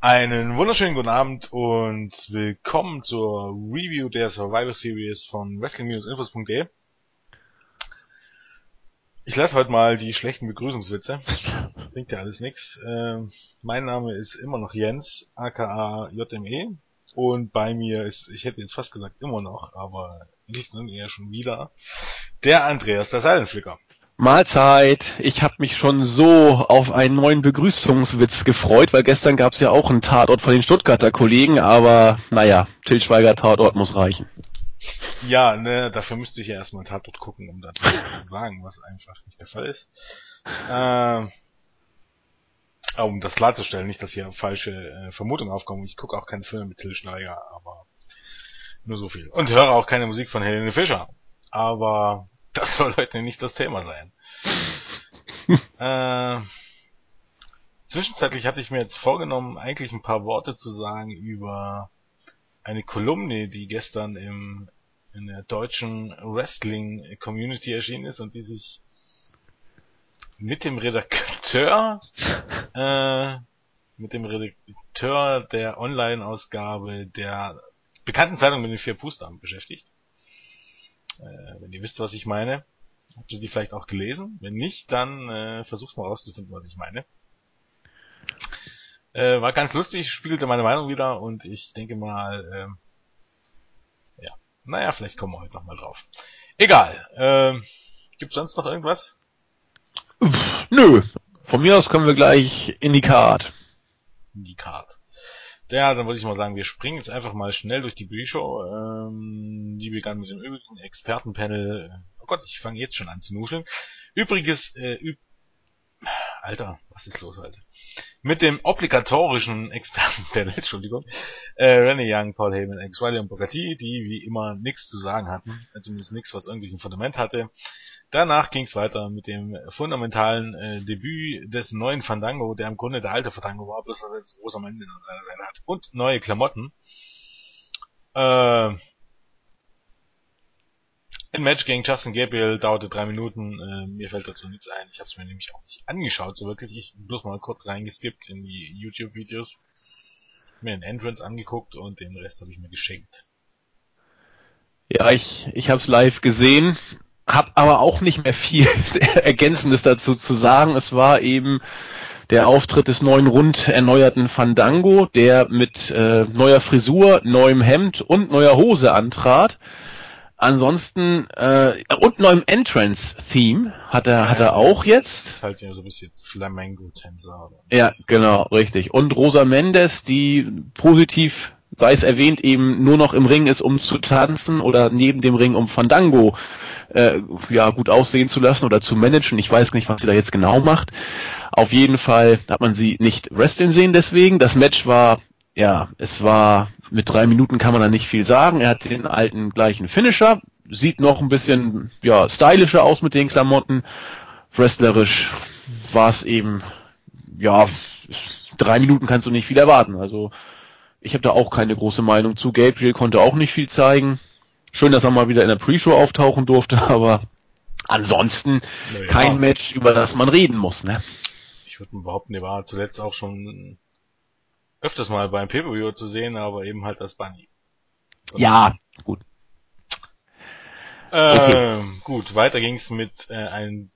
Einen wunderschönen guten Abend und willkommen zur Review der Survivor Series von Wrestling-Infos.de. Ich lasse heute mal die schlechten Begrüßungswitze. Bringt ja alles nix. Ähm, mein Name ist immer noch Jens, aka JME. Und bei mir ist, ich hätte jetzt fast gesagt immer noch, aber nicht nun eher schon wieder, der Andreas, der Seilenflicker. Mahlzeit. Ich habe mich schon so auf einen neuen Begrüßungswitz gefreut, weil gestern gab es ja auch einen Tatort von den Stuttgarter Kollegen, aber naja, Til Schweiger Tatort muss reichen. Ja, ne, dafür müsste ich ja erstmal einen Tatort gucken, um dazu was zu sagen, was einfach nicht der Fall ist. Ähm, um das klarzustellen, nicht, dass hier falsche äh, Vermutungen aufkommen. Ich gucke auch keine Filme mit Til Schweiger, aber nur so viel. Und höre auch keine Musik von Helene Fischer. Aber das soll heute nicht das Thema sein. äh, zwischenzeitlich hatte ich mir jetzt vorgenommen, eigentlich ein paar Worte zu sagen über eine Kolumne, die gestern im, in der deutschen Wrestling Community erschienen ist und die sich mit dem Redakteur, äh, mit dem Redakteur der Online-Ausgabe der bekannten Zeitung mit den vier Buchstaben beschäftigt. Äh, wenn ihr wisst, was ich meine. Habt ihr die vielleicht auch gelesen? Wenn nicht, dann äh, versucht mal rauszufinden, was ich meine. Äh, war ganz lustig, spiegelte meine Meinung wieder und ich denke mal, ähm, ja, naja, vielleicht kommen wir heute nochmal drauf. Egal. Ähm, gibt's sonst noch irgendwas? Nö. Von mir aus kommen wir gleich in die Card. In die Card. Ja, dann würde ich mal sagen, wir springen jetzt einfach mal schnell durch die Bücher. Ähm, die begann mit dem übrigen Expertenpanel. Oh Gott, ich fange jetzt schon an zu nuscheln. Übriges, äh, üb Alter, was ist los heute? Mit dem obligatorischen Expertenpanel, Entschuldigung, äh, Rennie Young, Paul Heyman, X Riley und Bogatti, die wie immer nichts zu sagen hatten, zumindest nichts, was irgendwie ein Fundament hatte. Danach ging es weiter mit dem fundamentalen äh, Debüt des neuen Fandango, der im Grunde der alte Fandango war, bloß dass er jetzt großer Mann an seiner Seite hat. Und neue Klamotten. Äh, ein Match gegen Justin Gabriel dauerte drei Minuten. Äh, mir fällt dazu nichts ein. Ich habe es mir nämlich auch nicht angeschaut, so wirklich. Ich bloß mal kurz reingeskippt in die YouTube-Videos, mir den Entrance angeguckt und den Rest habe ich mir geschenkt. Ja, ich, ich habe es live gesehen hab aber auch nicht mehr viel Ergänzendes dazu zu sagen. Es war eben der Auftritt des neuen rund erneuerten Fandango, der mit äh, neuer Frisur, neuem Hemd und neuer Hose antrat. Ansonsten äh, und neuem Entrance-Theme hat er ja, hat er auch jetzt. Das ist halt ja so ein bisschen Flamengo-Tänzer. Ja, genau, richtig. Und Rosa Mendes, die positiv sei es erwähnt, eben nur noch im Ring ist, um zu tanzen oder neben dem Ring, um Fandango äh, ja gut aussehen zu lassen oder zu managen. Ich weiß nicht, was sie da jetzt genau macht. Auf jeden Fall hat man sie nicht wrestlen sehen deswegen. Das Match war, ja, es war mit drei Minuten kann man da nicht viel sagen. Er hat den alten gleichen Finisher, sieht noch ein bisschen ja stylischer aus mit den Klamotten. Wrestlerisch war es eben, ja, drei Minuten kannst du nicht viel erwarten. Also ich habe da auch keine große Meinung zu. Gabriel konnte auch nicht viel zeigen. Schön, dass er mal wieder in der Pre-Show auftauchen durfte, aber ansonsten naja. kein Match, über das man reden muss. Ne? Ich würde behaupten, er war zuletzt auch schon öfters mal beim Pay-Per-View zu sehen, aber eben halt als Bunny. Oder? Ja, gut. Ähm, okay. Gut, weiter ging's mit äh, einem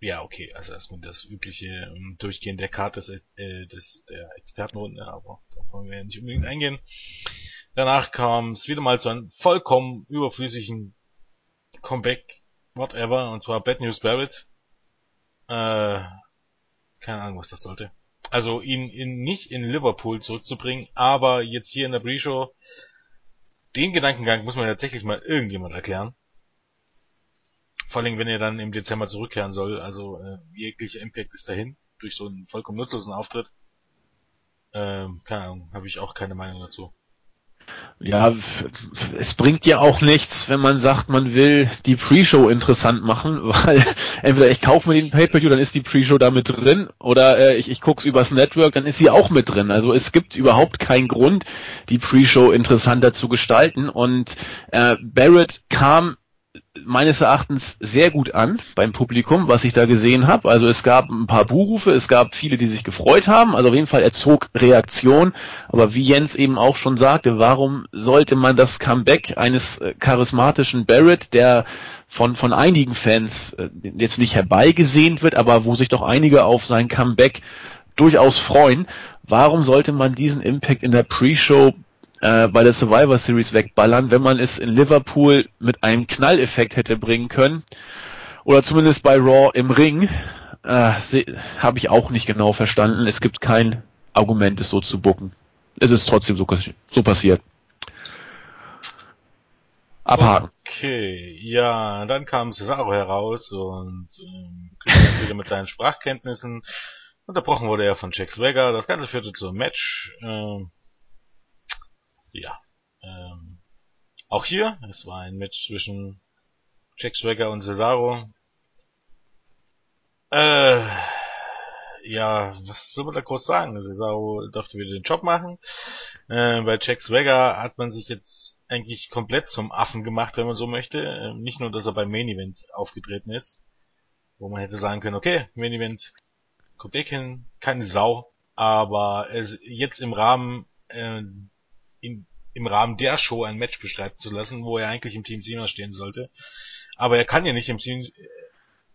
ja, okay, also erstmal das übliche um, ähm, Durchgehen der Karte des, äh, des, der Expertenrunde, aber da wollen wir ja nicht unbedingt eingehen. Danach kam es wieder mal zu einem vollkommen überflüssigen Comeback, whatever, und zwar Bad News Barrett. Äh, keine Ahnung, was das sollte. Also ihn, ihn nicht in Liverpool zurückzubringen, aber jetzt hier in der Pre-Show, den Gedankengang muss man tatsächlich mal irgendjemand erklären. Vor allem, wenn er dann im Dezember zurückkehren soll, also äh, jeglicher Impact ist dahin, durch so einen vollkommen nutzlosen Auftritt. Ähm, keine Ahnung, habe ich auch keine Meinung dazu. Ja, es bringt ja auch nichts, wenn man sagt, man will die Pre-Show interessant machen, weil entweder ich kaufe mir den Pay-Per-View, dann ist die Pre-Show da mit drin, oder äh, ich, ich gucke übers Network, dann ist sie auch mit drin. Also es gibt überhaupt keinen Grund, die Pre-Show interessanter zu gestalten. Und äh, Barrett kam meines Erachtens sehr gut an beim Publikum, was ich da gesehen habe. Also es gab ein paar Buhrufe, es gab viele, die sich gefreut haben. Also auf jeden Fall erzog Reaktion. Aber wie Jens eben auch schon sagte, warum sollte man das Comeback eines äh, charismatischen Barrett, der von, von einigen Fans äh, jetzt nicht herbeigesehnt wird, aber wo sich doch einige auf sein Comeback durchaus freuen, warum sollte man diesen Impact in der Pre-Show äh, bei der Survivor Series wegballern, wenn man es in Liverpool mit einem Knalleffekt hätte bringen können. Oder zumindest bei Raw im Ring. Äh, Habe ich auch nicht genau verstanden. Es gibt kein Argument, es so zu bucken. Es ist trotzdem so, so passiert. Abhaken. Okay, ja, dann kam Cesaro heraus und ähm, wieder mit seinen Sprachkenntnissen. Unterbrochen wurde er von Jack Swagger. Das Ganze führte zum Match. Ähm, ja. Ähm, auch hier, es war ein Match zwischen Jack Swagger und Cesaro. Äh, ja, was will man da groß sagen? Cesaro durfte wieder den Job machen. Äh, bei Jack Swagger hat man sich jetzt eigentlich komplett zum Affen gemacht, wenn man so möchte. Äh, nicht nur, dass er beim Main Event aufgetreten ist, wo man hätte sagen können, okay, Main Event kommt eh kein, keine Sau, aber es jetzt im Rahmen äh, in, im Rahmen der Show ein Match bestreiten zu lassen, wo er eigentlich im Team Cena stehen sollte. Aber er kann ja nicht im Team,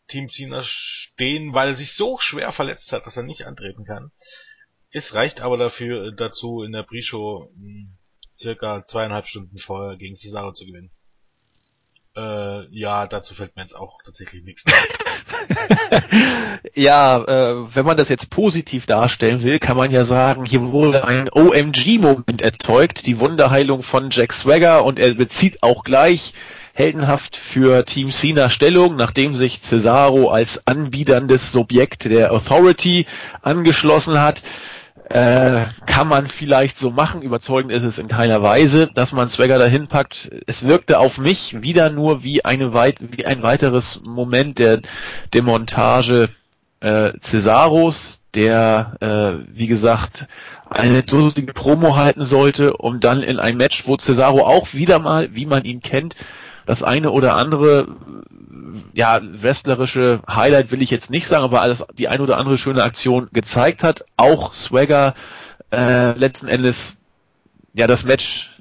Team Cena stehen, weil er sich so schwer verletzt hat, dass er nicht antreten kann. Es reicht aber dafür dazu, in der Pre-Show hm, circa zweieinhalb Stunden vorher gegen Cesaro zu gewinnen. Äh, ja, dazu fällt mir jetzt auch tatsächlich nichts mehr. ja, äh, wenn man das jetzt positiv darstellen will, kann man ja sagen, hier wurde ein OMG-Moment erzeugt, die Wunderheilung von Jack Swagger und er bezieht auch gleich heldenhaft für Team Cena Stellung, nachdem sich Cesaro als anbiederndes Subjekt der Authority angeschlossen hat äh, kann man vielleicht so machen, überzeugend ist es in keiner Weise, dass man Swagger dahin packt. Es wirkte auf mich wieder nur wie, eine weit, wie ein weiteres Moment der Demontage äh, Cesaros, der, äh, wie gesagt, eine dusselige Promo halten sollte, um dann in ein Match, wo Cesaro auch wieder mal, wie man ihn kennt, das eine oder andere ja, wrestlerische Highlight will ich jetzt nicht sagen, aber alles, die ein oder andere schöne Aktion gezeigt hat. Auch Swagger äh, letzten Endes ja das Match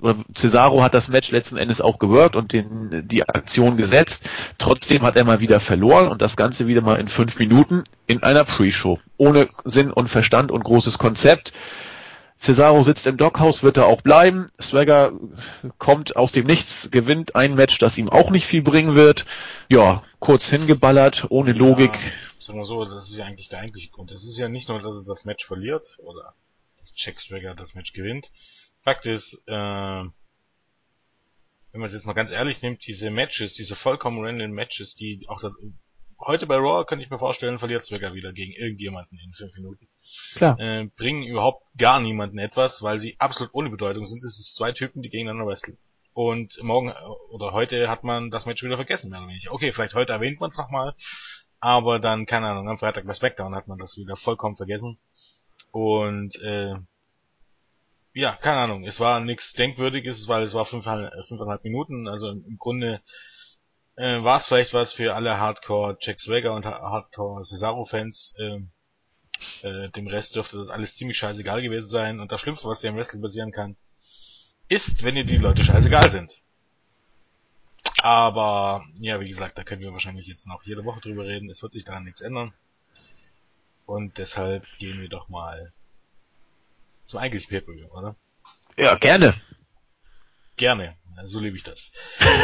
oder Cesaro hat das Match letzten Endes auch gewirkt und den, die Aktion gesetzt. Trotzdem hat er mal wieder verloren und das Ganze wieder mal in fünf Minuten in einer Pre-Show. Ohne Sinn und Verstand und großes Konzept. Cesaro sitzt im Dockhaus, wird er auch bleiben. Swagger kommt aus dem Nichts, gewinnt ein Match, das ihm auch nicht viel bringen wird. Ja, kurz hingeballert, ohne Logik. Ja, sagen wir so, das ist ja eigentlich der eigentliche Grund. Es ist ja nicht nur, dass er das Match verliert oder dass Jack Swagger das Match gewinnt. Fakt ist, äh, wenn man es jetzt mal ganz ehrlich nimmt, diese Matches, diese vollkommen random Matches, die auch das heute bei Raw kann ich mir vorstellen, verliert Swagger wieder gegen irgendjemanden in fünf Minuten. Klar. Äh, bringen überhaupt gar niemanden etwas, weil sie absolut ohne Bedeutung sind. Es ist zwei Typen, die gegeneinander wresteln. Und morgen äh, oder heute hat man das Match wieder vergessen, mehr oder weniger. Okay, vielleicht heute erwähnt man es nochmal, aber dann, keine Ahnung, am Freitag bei SmackDown hat man das wieder vollkommen vergessen. Und äh, ja, keine Ahnung, es war nichts Denkwürdiges, weil es war fünfeinhalb, fünfeinhalb Minuten, also im Grunde äh, war es vielleicht was für alle Hardcore Jack Swagger und Hardcore Cesaro-Fans. Äh, äh, dem Rest dürfte das alles ziemlich scheißegal gewesen sein. Und das Schlimmste, was dir im Wrestling passieren kann, ist, wenn dir die Leute scheißegal sind. Aber, ja, wie gesagt, da können wir wahrscheinlich jetzt noch jede Woche drüber reden. Es wird sich daran nichts ändern. Und deshalb gehen wir doch mal zum eigentlichen pay oder? Ja, gerne. Gerne so liebe ich das.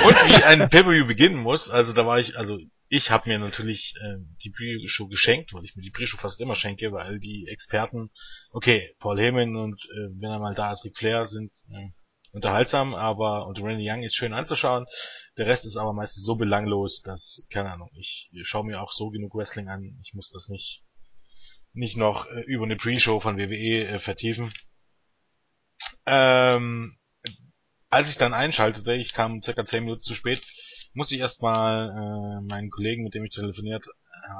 Und wie ein Pay-Per-View beginnen muss, also da war ich, also ich habe mir natürlich äh, die Pre-Show geschenkt, weil ich mir die Pre-Show fast immer schenke, weil die Experten, okay, Paul Heyman und äh, wenn er mal da ist, Ric Flair sind äh, unterhaltsam, aber und Randy Young ist schön anzuschauen. Der Rest ist aber meistens so belanglos, dass, keine Ahnung, ich, ich schaue mir auch so genug Wrestling an, ich muss das nicht nicht noch äh, über eine Pre-Show von WWE äh, vertiefen. Ähm, als ich dann einschaltete, ich kam circa 10 Minuten zu spät, musste ich erstmal äh, meinen Kollegen, mit dem ich telefoniert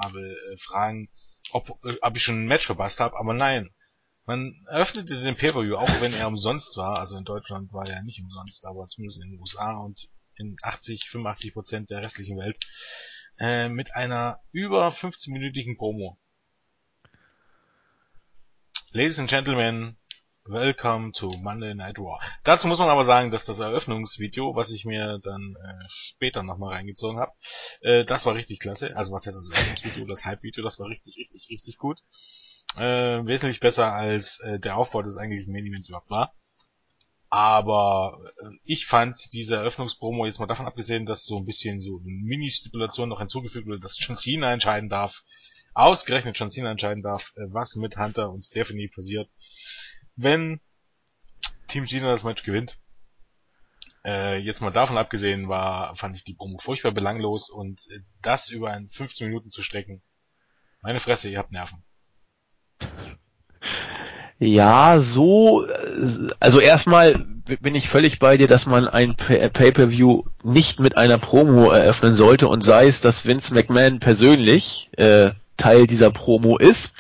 habe, äh, fragen, ob, äh, ob ich schon ein Match verpasst habe, aber nein. Man öffnete den Pay-Per-View, auch wenn er umsonst war, also in Deutschland war er nicht umsonst, aber zumindest in den USA und in 80, 85 Prozent der restlichen Welt, äh, mit einer über 15-minütigen Promo. Ladies and Gentlemen, welcome to Monday Night Raw. Dazu muss man aber sagen, dass das Eröffnungsvideo, was ich mir dann äh, später nochmal reingezogen habe, äh, das war richtig klasse. Also was heißt das Eröffnungsvideo, das Hype-Video, das war richtig, richtig, richtig gut. Äh, wesentlich besser als äh, der Aufbau des eigentlichen Main Events überhaupt war. Aber äh, ich fand diese Eröffnungspromo, jetzt mal davon abgesehen, dass so ein bisschen so eine Mini-Stipulation noch hinzugefügt wurde, dass John Cena entscheiden darf, ausgerechnet John Cena entscheiden darf, äh, was mit Hunter und Stephanie passiert, wenn Team Cena das Match gewinnt. Äh, jetzt mal davon abgesehen war, fand ich die Promo furchtbar belanglos und äh, das über ein 15 Minuten zu strecken, meine Fresse, ihr habt Nerven. Ja, so, also erstmal bin ich völlig bei dir, dass man ein Pay-per-View nicht mit einer Promo eröffnen sollte und sei es, dass Vince McMahon persönlich äh, Teil dieser Promo ist.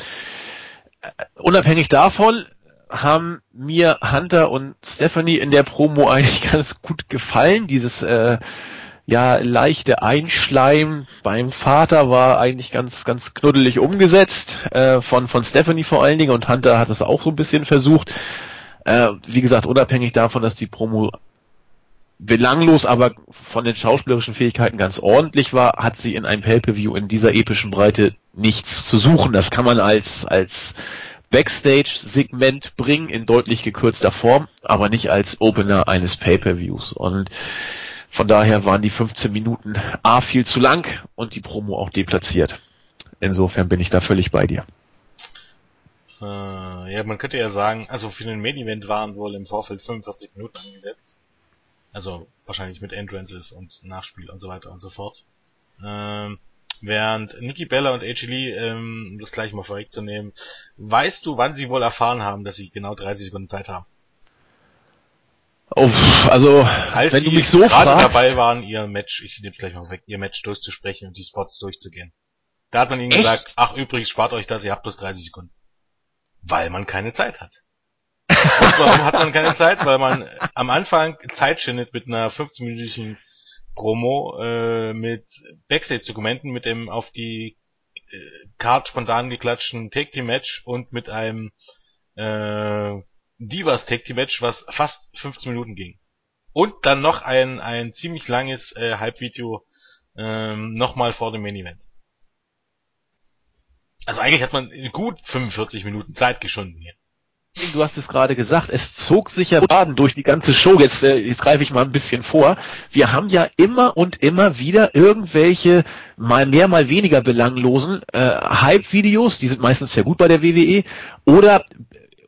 Unabhängig davon haben mir Hunter und Stephanie in der Promo eigentlich ganz gut gefallen. Dieses äh, ja leichte Einschleim beim Vater war eigentlich ganz ganz knuddelig umgesetzt äh, von von Stephanie vor allen Dingen und Hunter hat es auch so ein bisschen versucht. Äh, wie gesagt, unabhängig davon, dass die Promo belanglos, aber von den schauspielerischen Fähigkeiten ganz ordentlich war, hat sie in einem Pay-per-View in dieser epischen Breite nichts zu suchen. Das kann man als als Backstage-Segment bringen in deutlich gekürzter Form, aber nicht als Opener eines Pay-per-Views. Und von daher waren die 15 Minuten A viel zu lang und die Promo auch deplatziert. Insofern bin ich da völlig bei dir. Äh, ja, man könnte ja sagen, also für den Main Event waren wohl im Vorfeld 45 Minuten angesetzt. Also wahrscheinlich mit Entrances und Nachspiel und so weiter und so fort. Ähm, während Nikki Bella und AJ Lee, ähm, um das gleich mal vorwegzunehmen, weißt du, wann sie wohl erfahren haben, dass sie genau 30 Sekunden Zeit haben? Oh, also, Als wenn du mich so gerade fragst, dabei waren, ihr Match, ich nehme gleich mal weg, ihr Match durchzusprechen und die Spots durchzugehen. Da hat man ihnen Echt? gesagt, ach übrigens, spart euch das, ihr habt bloß 30 Sekunden. Weil man keine Zeit hat. Und warum hat man keine Zeit? Weil man am Anfang Zeit schindet mit einer 15-minütigen Promo, äh, mit Backstage-Dokumenten, mit dem auf die äh, Card spontan geklatschten Take-Team-Match und mit einem äh, Divas Tag Team Match, was fast 15 Minuten ging. Und dann noch ein, ein ziemlich langes äh, Halbvideo ähm, nochmal vor dem Main Event. Also eigentlich hat man gut 45 Minuten Zeit geschunden hier. Du hast es gerade gesagt, es zog sich ja Baden durch die ganze Show. Jetzt, äh, jetzt greife ich mal ein bisschen vor. Wir haben ja immer und immer wieder irgendwelche mal mehr, mal weniger belanglosen äh, Hype-Videos, die sind meistens sehr gut bei der WWE, oder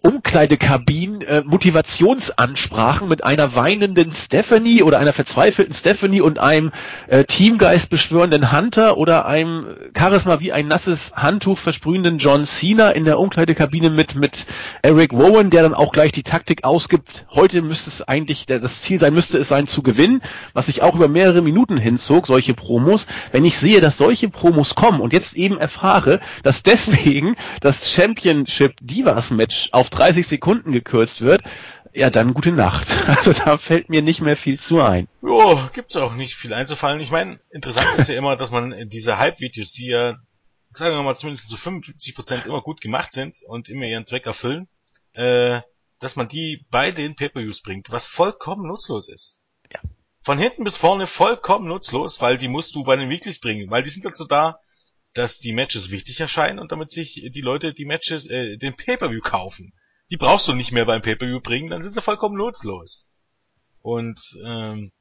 Umkleidekabinen äh, Motivationsansprachen mit einer weinenden Stephanie oder einer verzweifelten Stephanie und einem äh, Teamgeist beschwörenden Hunter oder einem Charisma wie ein nasses Handtuch versprühenden John Cena in der Umkleidekabine mit mit Eric Rowan, der dann auch gleich die Taktik ausgibt. Heute müsste es eigentlich der, das Ziel sein müsste es sein zu gewinnen, was sich auch über mehrere Minuten hinzog, solche Promos. Wenn ich sehe, dass solche Promos kommen und jetzt eben erfahre, dass deswegen das Championship Divas Match auf 30 Sekunden gekürzt wird, ja, dann gute Nacht. Also da fällt mir nicht mehr viel zu ein. Jo, gibt's auch nicht viel einzufallen. Ich meine, interessant ist ja immer, dass man diese Hype-Videos, die ja, sagen wir mal, zumindest zu so 55% immer gut gemacht sind und immer ihren Zweck erfüllen, äh, dass man die bei den Pay-Per-Views bringt, was vollkommen nutzlos ist. Ja. Von hinten bis vorne vollkommen nutzlos, weil die musst du bei den Weeklies bringen, weil die sind dazu da, dass die Matches wichtig erscheinen und damit sich die Leute die Matches, äh, den Pay-Per-View kaufen die brauchst du nicht mehr beim Pay-Per-View bringen, dann sind sie vollkommen nutzlos. Und ähm,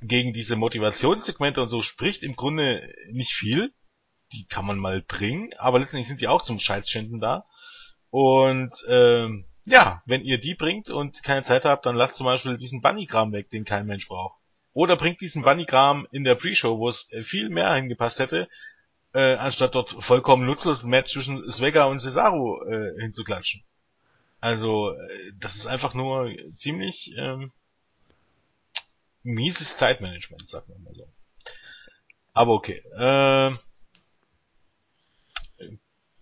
gegen diese Motivationssegmente und so spricht im Grunde nicht viel. Die kann man mal bringen, aber letztendlich sind die auch zum Scheißschinden da. Und ähm, ja, wenn ihr die bringt und keine Zeit habt, dann lasst zum Beispiel diesen Bunnygram weg, den kein Mensch braucht. Oder bringt diesen Bunnygram in der Pre-Show, wo es viel mehr hingepasst hätte, äh, anstatt dort vollkommen nutzlos ein Match zwischen Swagger und Cesaro äh, hinzuklatschen. Also, äh, das ist einfach nur ziemlich ähm, mieses Zeitmanagement, sagt man mal so. Aber okay. Äh,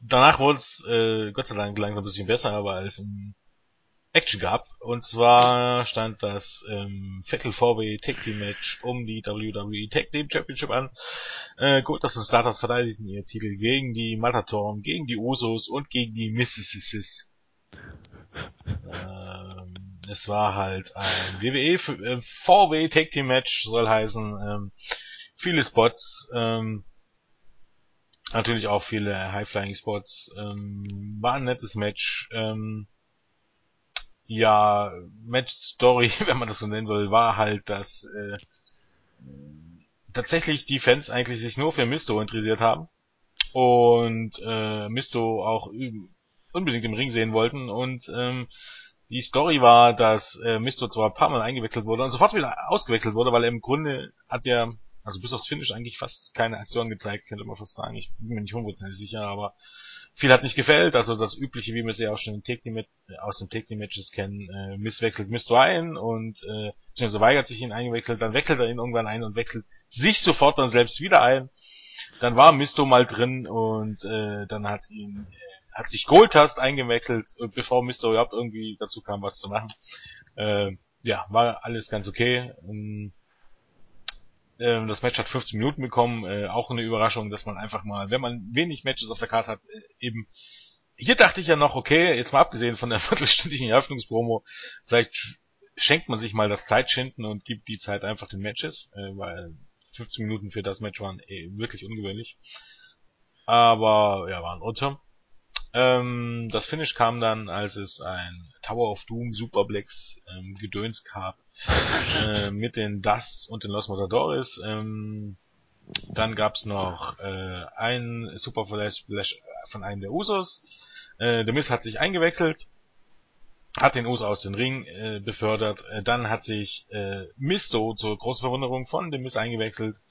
danach wurde es äh, Gott sei Dank langsam ein bisschen besser, aber als im Action gab. Und zwar stand das ähm, Fatal 4-Way Tag Team Match um die WWE Tag Team Championship an. Äh, gut, dass und Starters verteidigten ihr Titel gegen die Matatoren, gegen die Usos und gegen die Mississippi. Ähm, es war halt ein WWE 4-Way äh, Tag Team Match, soll heißen, ähm, viele Spots, ähm, natürlich auch viele High-Flying Spots, ähm, war ein nettes Match, ähm, ja, Match Story, wenn man das so nennen will, war halt, dass äh, tatsächlich die Fans eigentlich sich nur für Misto interessiert haben und äh, Misto auch unbedingt im Ring sehen wollten und ähm, die Story war, dass äh, Misto zwar ein paar Mal eingewechselt wurde und sofort wieder ausgewechselt wurde, weil er im Grunde hat er, also bis aufs Finish eigentlich fast keine Aktion gezeigt, könnte man fast sagen. Ich bin mir nicht hundertprozentig sicher, aber viel hat nicht gefällt. Also das übliche, wie wir es ja auch schon im Take äh, aus dem Take Team Matches kennen, äh, misswechselt Misto ein und äh, beziehungsweise weigert sich ihn eingewechselt, dann wechselt er ihn irgendwann ein und wechselt sich sofort dann selbst wieder ein. Dann war Misto mal drin und äh, dann hat ihn äh, hat sich Goldust eingewechselt, äh, bevor Mr. überhaupt irgendwie dazu kam, was zu machen. Äh, ja, war alles ganz okay. Ähm, äh, das Match hat 15 Minuten bekommen, äh, auch eine Überraschung, dass man einfach mal, wenn man wenig Matches auf der Karte hat, äh, eben hier dachte ich ja noch, okay, jetzt mal abgesehen von der viertelstündigen Eröffnungspromo, vielleicht schenkt man sich mal das Zeitschinden und gibt die Zeit einfach den Matches, äh, weil 15 Minuten für das Match waren eh wirklich ungewöhnlich. Aber ja, waren unter. Ähm, das Finish kam dann, als es ein Tower of Doom Superplex ähm, Gedöns gab äh, mit den Dusts und den Los Matadores. Ähm, dann gab's noch äh, ein Super Flash von einem der Usos. Äh, der Miss hat sich eingewechselt, hat den Uso aus dem Ring äh, befördert. Äh, dann hat sich äh, Misto zur großen Verwunderung von dem Miss eingewechselt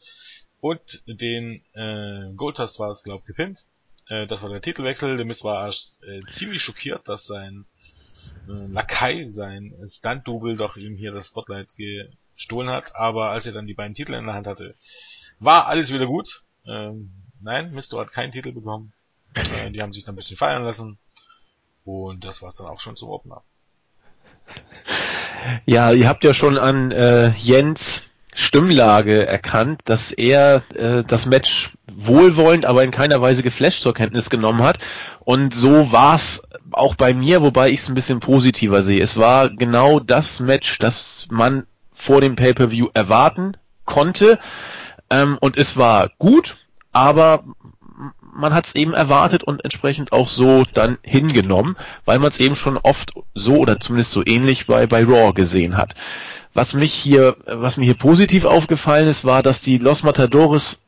und den äh, Goldust war es, glaub gepinnt. Äh, das war der Titelwechsel. Der Miss war äh, ziemlich schockiert, dass sein äh, Lakai, sein Stunt-Double doch ihm hier das Spotlight gestohlen hat. Aber als er dann die beiden Titel in der Hand hatte, war alles wieder gut. Ähm, nein, Misto hat keinen Titel bekommen. Äh, die haben sich dann ein bisschen feiern lassen. Und das war's dann auch schon zum Opener. Ja, ihr habt ja schon an äh, Jens Stimmlage erkannt, dass er äh, das Match wohlwollend, aber in keiner Weise geflasht zur Kenntnis genommen hat. Und so war es auch bei mir, wobei ich es ein bisschen positiver sehe. Es war genau das Match, das man vor dem Pay-per-View erwarten konnte. Ähm, und es war gut, aber man hat es eben erwartet und entsprechend auch so dann hingenommen, weil man es eben schon oft so oder zumindest so ähnlich bei, bei Raw gesehen hat. Was mich hier, was mir hier positiv aufgefallen ist, war, dass die Los Matadores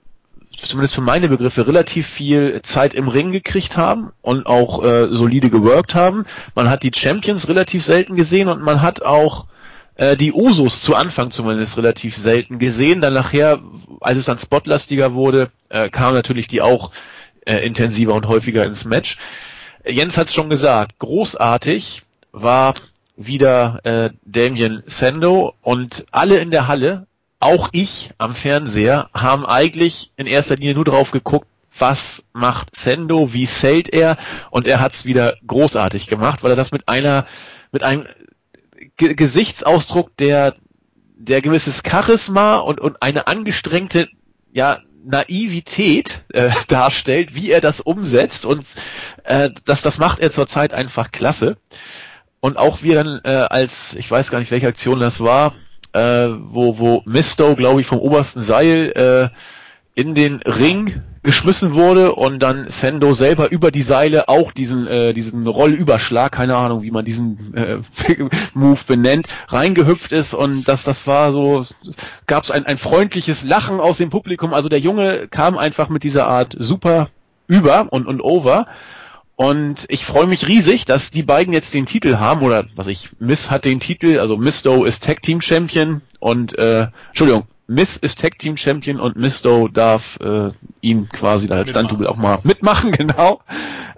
zumindest für meine Begriffe relativ viel Zeit im Ring gekriegt haben und auch äh, solide geworkt haben. Man hat die Champions relativ selten gesehen und man hat auch äh, die Usos zu Anfang zumindest relativ selten gesehen. Dann nachher, als es dann spotlastiger wurde, äh, kamen natürlich die auch äh, intensiver und häufiger ins Match. Jens hat es schon gesagt, großartig war wieder äh, Damien Sando und alle in der Halle, auch ich am Fernseher, haben eigentlich in erster Linie nur drauf geguckt, was macht Sendo, wie zählt er und er hat's wieder großartig gemacht, weil er das mit einer mit einem G Gesichtsausdruck, der der gewisses Charisma und und eine angestrengte ja Naivität äh, darstellt, wie er das umsetzt und äh, das das macht er zurzeit einfach klasse. Und auch wir dann äh, als, ich weiß gar nicht, welche Aktion das war, äh, wo, wo Misto, glaube ich, vom obersten Seil äh, in den Ring geschmissen wurde und dann Sendo selber über die Seile auch diesen äh, diesen Rollüberschlag, keine Ahnung, wie man diesen äh, Move benennt, reingehüpft ist und das das war so gab es ein ein freundliches Lachen aus dem Publikum, also der Junge kam einfach mit dieser Art super über und und over. Und ich freue mich riesig, dass die beiden jetzt den Titel haben, oder was ich, Miss hat den Titel, also Misto ist Tag Team Champion und äh, Entschuldigung, Miss ist Tag Team Champion und Misto darf äh, ihn quasi als Stunt-Double auch mal mitmachen, genau.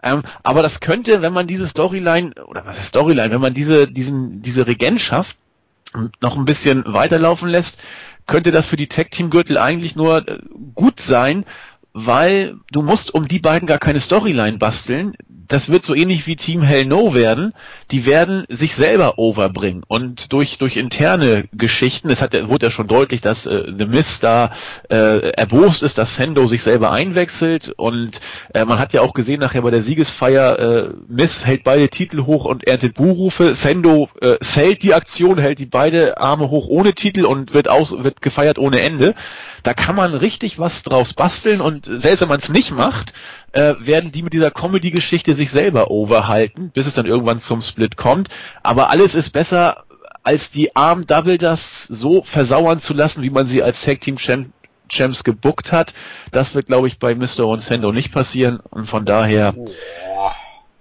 Ähm, aber das könnte, wenn man diese Storyline, oder was ist Storyline, wenn man diese, diesen, diese Regentschaft noch ein bisschen weiterlaufen lässt, könnte das für die Tag Team Gürtel eigentlich nur äh, gut sein, weil du musst um die beiden gar keine Storyline basteln, das wird so ähnlich wie Team Hell No werden. Die werden sich selber overbringen und durch durch interne Geschichten. Es hat wurde ja schon deutlich, dass äh, The Miz da äh, erbost ist, dass Sendo sich selber einwechselt und äh, man hat ja auch gesehen nachher bei der Siegesfeier, äh, Miz hält beide Titel hoch und erntet Buhrufe. Sendo äh, zählt die Aktion, hält die beide Arme hoch ohne Titel und wird aus wird gefeiert ohne Ende. Da kann man richtig was draus basteln und selbst wenn man es nicht macht, äh, werden die mit dieser Comedy-Geschichte sich selber overhalten, bis es dann irgendwann zum Split kommt. Aber alles ist besser, als die Arm Double das so versauern zu lassen, wie man sie als Tag Team Champ Champs gebuckt hat. Das wird, glaube ich, bei Mr. Onsendo nicht passieren und von daher. Boah.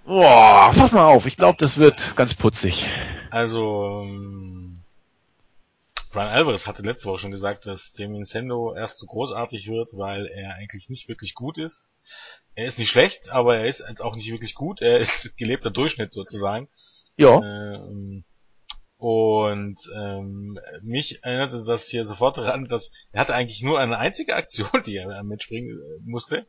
Boah, pass mal auf, ich glaube, das wird ganz putzig. Also, ähm, Brian Alvarez hatte letzte Woche schon gesagt, dass Damien Sendo erst so großartig wird, weil er eigentlich nicht wirklich gut ist. Er ist nicht schlecht, aber er ist jetzt auch nicht wirklich gut. Er ist gelebter Durchschnitt sozusagen. Ja. Ähm, und ähm, mich erinnerte das hier sofort daran, dass er hatte eigentlich nur eine einzige Aktion, die er mitspringen äh, musste.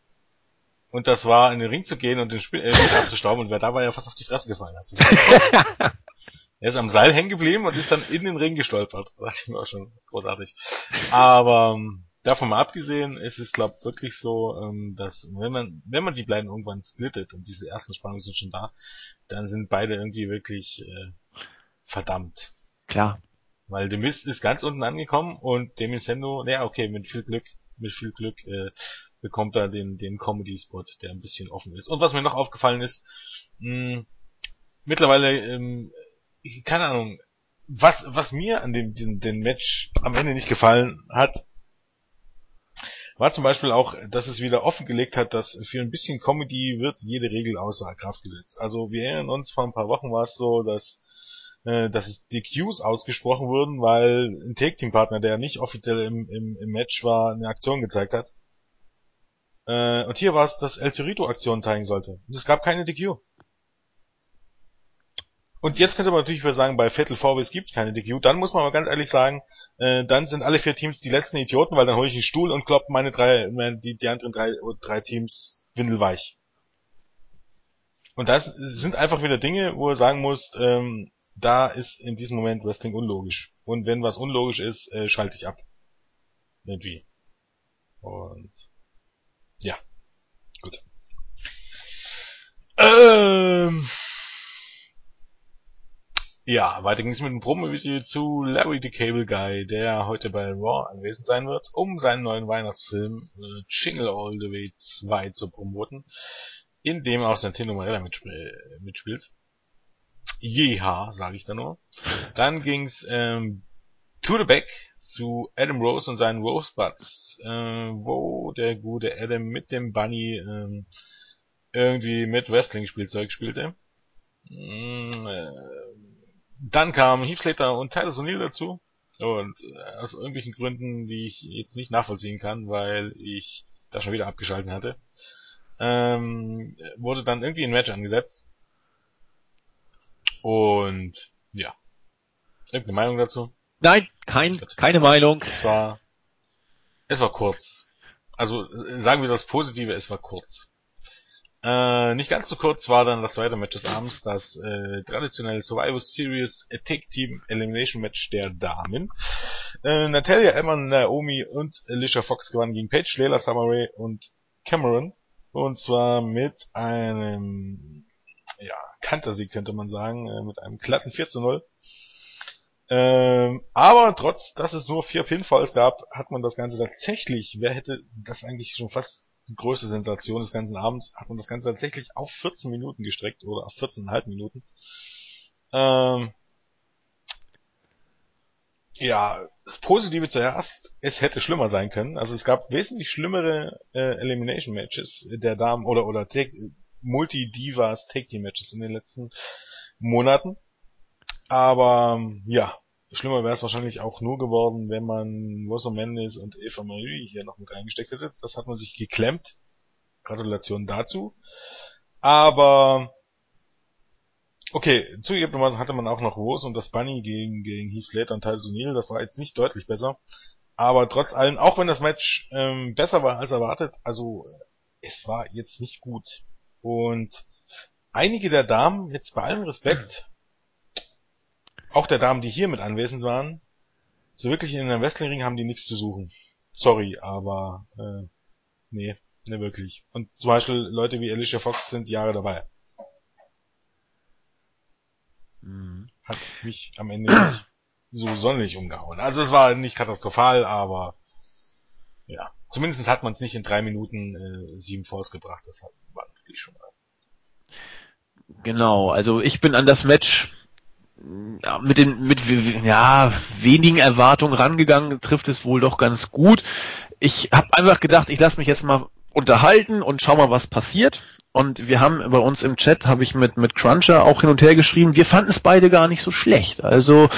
Und das war in den Ring zu gehen und den Spiel äh, abzustauben und wer dabei ja fast auf die Fresse gefallen. Hat. er ist am Seil hängen geblieben und ist dann in den Ring gestolpert. Das dachte ich mir auch schon großartig. Aber ähm, davon mal abgesehen, es ist glaube wirklich so, ähm, dass wenn man wenn man die beiden irgendwann splittet und diese ersten Spannungen sind schon da, dann sind beide irgendwie wirklich äh, verdammt. Klar. Weil The Mist ist ganz unten angekommen und Damien Sendo, naja, okay, mit viel Glück, mit viel Glück äh, bekommt er den, den Comedy-Spot, der ein bisschen offen ist. Und was mir noch aufgefallen ist, mh, mittlerweile, ähm, keine Ahnung, was, was mir an dem, diesem, dem Match am Ende nicht gefallen hat, war zum Beispiel auch, dass es wieder offengelegt hat, dass für ein bisschen Comedy wird jede Regel außer Kraft gesetzt. Also wir erinnern uns, vor ein paar Wochen war es so, dass äh, dass es DQs ausgesprochen wurden, weil ein Take-Team-Partner, der nicht offiziell im, im, im Match war, eine Aktion gezeigt hat. Äh, und hier war es, dass El Torito Aktionen zeigen sollte. Und es gab keine DQ. Und jetzt könnte man natürlich wieder sagen, bei Fatal Fourways gibt's keine DQ. Dann muss man aber ganz ehrlich sagen, äh, dann sind alle vier Teams die letzten Idioten, weil dann hole ich einen Stuhl und klopp meine drei, die, die anderen drei, drei Teams windelweich. Und das sind einfach wieder Dinge, wo du sagen musst, ähm, da ist in diesem Moment Wrestling unlogisch. Und wenn was unlogisch ist, äh, schalte ich ab. Irgendwie. Und ja, gut. Ähm, ja, weiter ging es mit einem Promo-Video zu Larry the Cable Guy, der heute bei Raw anwesend sein wird, um seinen neuen Weihnachtsfilm äh, Jingle All the Way 2 zu promoten, in dem auch Santino Marella mitsp mitspielt. Jeha, sage ich da nur. Dann ging's ähm, to the back zu Adam Rose und seinen Rosebuds, äh, wo der gute Adam mit dem Bunny ähm, irgendwie mit Wrestling-Spielzeug spielte. Mm, äh, dann kamen Heath Slater und Tyler O'Neill dazu. Und äh, aus irgendwelchen Gründen, die ich jetzt nicht nachvollziehen kann, weil ich da schon wieder abgeschalten hatte, ähm, wurde dann irgendwie ein Match angesetzt. Und ja. Irgendeine Meinung dazu? Nein, kein, keine Meinung. Es war, es war kurz. Also sagen wir das Positive, es war kurz. Äh, nicht ganz so kurz war dann das zweite Match des Abends, das äh, traditionelle Survivor Series Attack Team Elimination Match der Damen. Äh, Natalia, Emma, Naomi und Alicia Fox gewannen gegen Paige, Leila Summeray und Cameron. Und zwar mit einem ja, Kantersieg könnte man sagen, äh, mit einem glatten 4 zu 0. Ähm, aber trotz, dass es nur vier Pinfalls gab, hat man das Ganze tatsächlich, wer hätte das eigentlich schon fast größte Sensation des ganzen Abends, hat man das Ganze tatsächlich auf 14 Minuten gestreckt oder auf 14,5 Minuten. Ähm, ja, das Positive zuerst, es hätte schlimmer sein können. Also es gab wesentlich schlimmere äh, Elimination Matches der Damen oder oder Multi-Divas Take Team Matches in den letzten Monaten. Aber ja, schlimmer wäre es wahrscheinlich auch nur geworden, wenn man Rosa Mendes und Eva Marie hier noch mit reingesteckt hätte. Das hat man sich geklemmt. Gratulation dazu. Aber okay, zugegebenermaßen hatte man auch noch Rose und das Bunny gegen, gegen Heath Slater und Tyler O'Neill. Das war jetzt nicht deutlich besser. Aber trotz allem, auch wenn das Match ähm, besser war als erwartet, also es war jetzt nicht gut. Und einige der Damen, jetzt bei allem Respekt, auch der Damen, die hier mit anwesend waren, so wirklich in einem Wrestlingring haben die nichts zu suchen. Sorry, aber äh, nee, ne wirklich. Und zum Beispiel Leute wie Alicia Fox sind Jahre dabei. Mhm. Hat mich am Ende nicht so sonderlich umgehauen. Also es war nicht katastrophal, aber ja. Zumindest hat man es nicht in drei Minuten äh, sieben Force gebracht. Das war natürlich schon mal. Genau, also ich bin an das Match ja, mit den mit ja wenigen Erwartungen rangegangen, trifft es wohl doch ganz gut. Ich habe einfach gedacht, ich lasse mich jetzt mal unterhalten und schau mal, was passiert. Und wir haben bei uns im Chat, habe ich mit, mit Cruncher auch hin und her geschrieben, wir fanden es beide gar nicht so schlecht. Also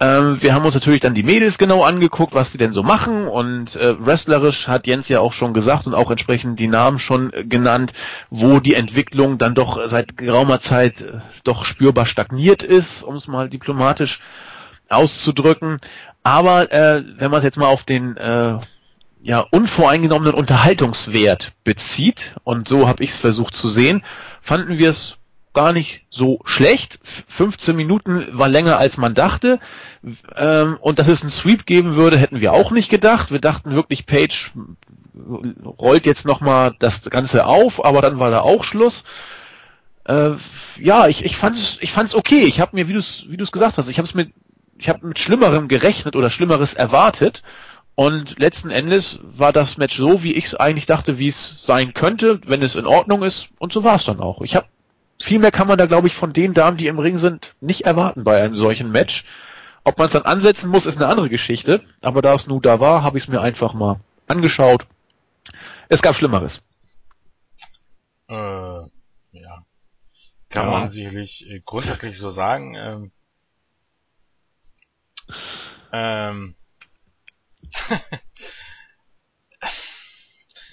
ähm, wir haben uns natürlich dann die Mädels genau angeguckt, was sie denn so machen. Und äh, wrestlerisch hat Jens ja auch schon gesagt und auch entsprechend die Namen schon äh, genannt, wo die Entwicklung dann doch seit geraumer Zeit äh, doch spürbar stagniert ist, um es mal diplomatisch auszudrücken. Aber äh, wenn man es jetzt mal auf den äh, ja, unvoreingenommenen Unterhaltungswert bezieht, und so habe ich es versucht zu sehen, fanden wir es gar nicht so schlecht. 15 Minuten war länger als man dachte. Ähm, und dass es einen Sweep geben würde, hätten wir auch nicht gedacht. Wir dachten wirklich, Page rollt jetzt nochmal das Ganze auf, aber dann war da auch Schluss. Äh, ja, ich, ich fand's, ich fand's okay. Ich habe mir, wie du es wie du's gesagt hast, ich habe es mit, ich habe mit Schlimmerem gerechnet oder Schlimmeres erwartet. Und letzten Endes war das Match so, wie ich es eigentlich dachte, wie es sein könnte, wenn es in Ordnung ist. Und so war es dann auch. Ich habe viel mehr kann man da, glaube ich, von den Damen, die im Ring sind, nicht erwarten bei einem solchen Match. Ob man es dann ansetzen muss, ist eine andere Geschichte. Aber da es nun da war, habe ich es mir einfach mal angeschaut. Es gab Schlimmeres. Äh, ja. Kann ja. man sicherlich äh, grundsätzlich so sagen. Ähm, ähm,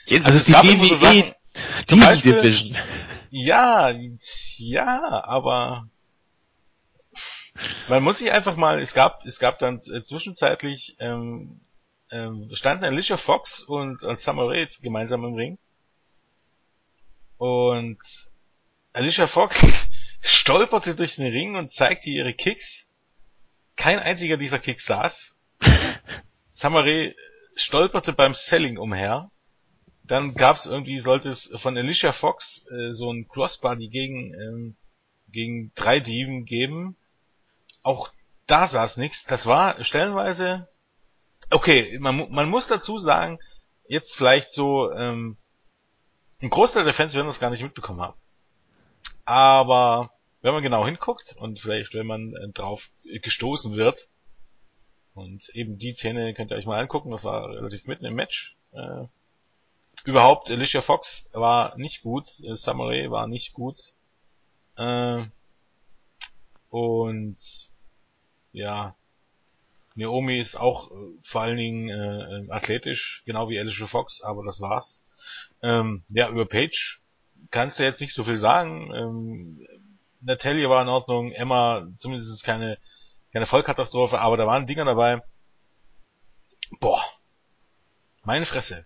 Jetzt also die WWE so Sachen, Division. Ja, ja, aber man muss sich einfach mal, es gab, es gab dann äh, zwischenzeitlich ähm, ähm, standen Alicia Fox und Summer Rae gemeinsam im Ring. Und Alicia Fox stolperte durch den Ring und zeigte ihre Kicks. Kein einziger dieser Kicks saß. Samare stolperte beim Selling umher. Dann gab's irgendwie, sollte es von Alicia Fox äh, so ein Crossbody gegen, ähm, gegen drei Diven geben. Auch da saß nichts. Das war stellenweise, okay, man, man muss dazu sagen, jetzt vielleicht so, ähm, ein Großteil der Fans werden das gar nicht mitbekommen haben. Aber wenn man genau hinguckt und vielleicht wenn man äh, drauf gestoßen wird, und eben die Szene könnt ihr euch mal angucken, das war relativ mitten im Match. Äh, überhaupt, Alicia Fox war nicht gut, äh, Samurai war nicht gut. Äh, und ja, Naomi ist auch äh, vor allen Dingen äh, äh, athletisch, genau wie Alicia Fox, aber das war's. Ähm, ja, über Page kannst du jetzt nicht so viel sagen. Ähm, Natalia war in Ordnung, Emma zumindest keine keine Vollkatastrophe, aber da waren Dinger dabei. Boah. Meine Fresse.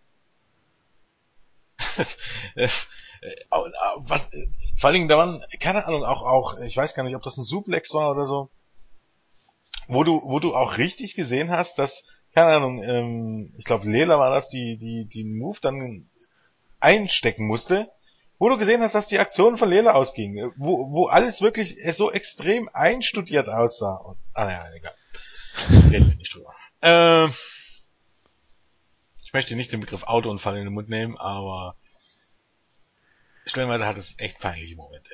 Was, vor allen Dingen, da waren, keine Ahnung, auch, auch, ich weiß gar nicht, ob das ein Suplex war oder so, wo du, wo du auch richtig gesehen hast, dass, keine Ahnung, ähm, ich glaube, Lela war das, die, die, die Move dann einstecken musste wo du gesehen hast, dass die Aktion von Lela ausging, wo, wo alles wirklich so extrem einstudiert aussah. Und, ah ja, egal. Reden wir nicht drüber. Äh, ich möchte nicht den Begriff Autounfall in den Mund nehmen, aber stellenweise hat es echt peinliche Momente.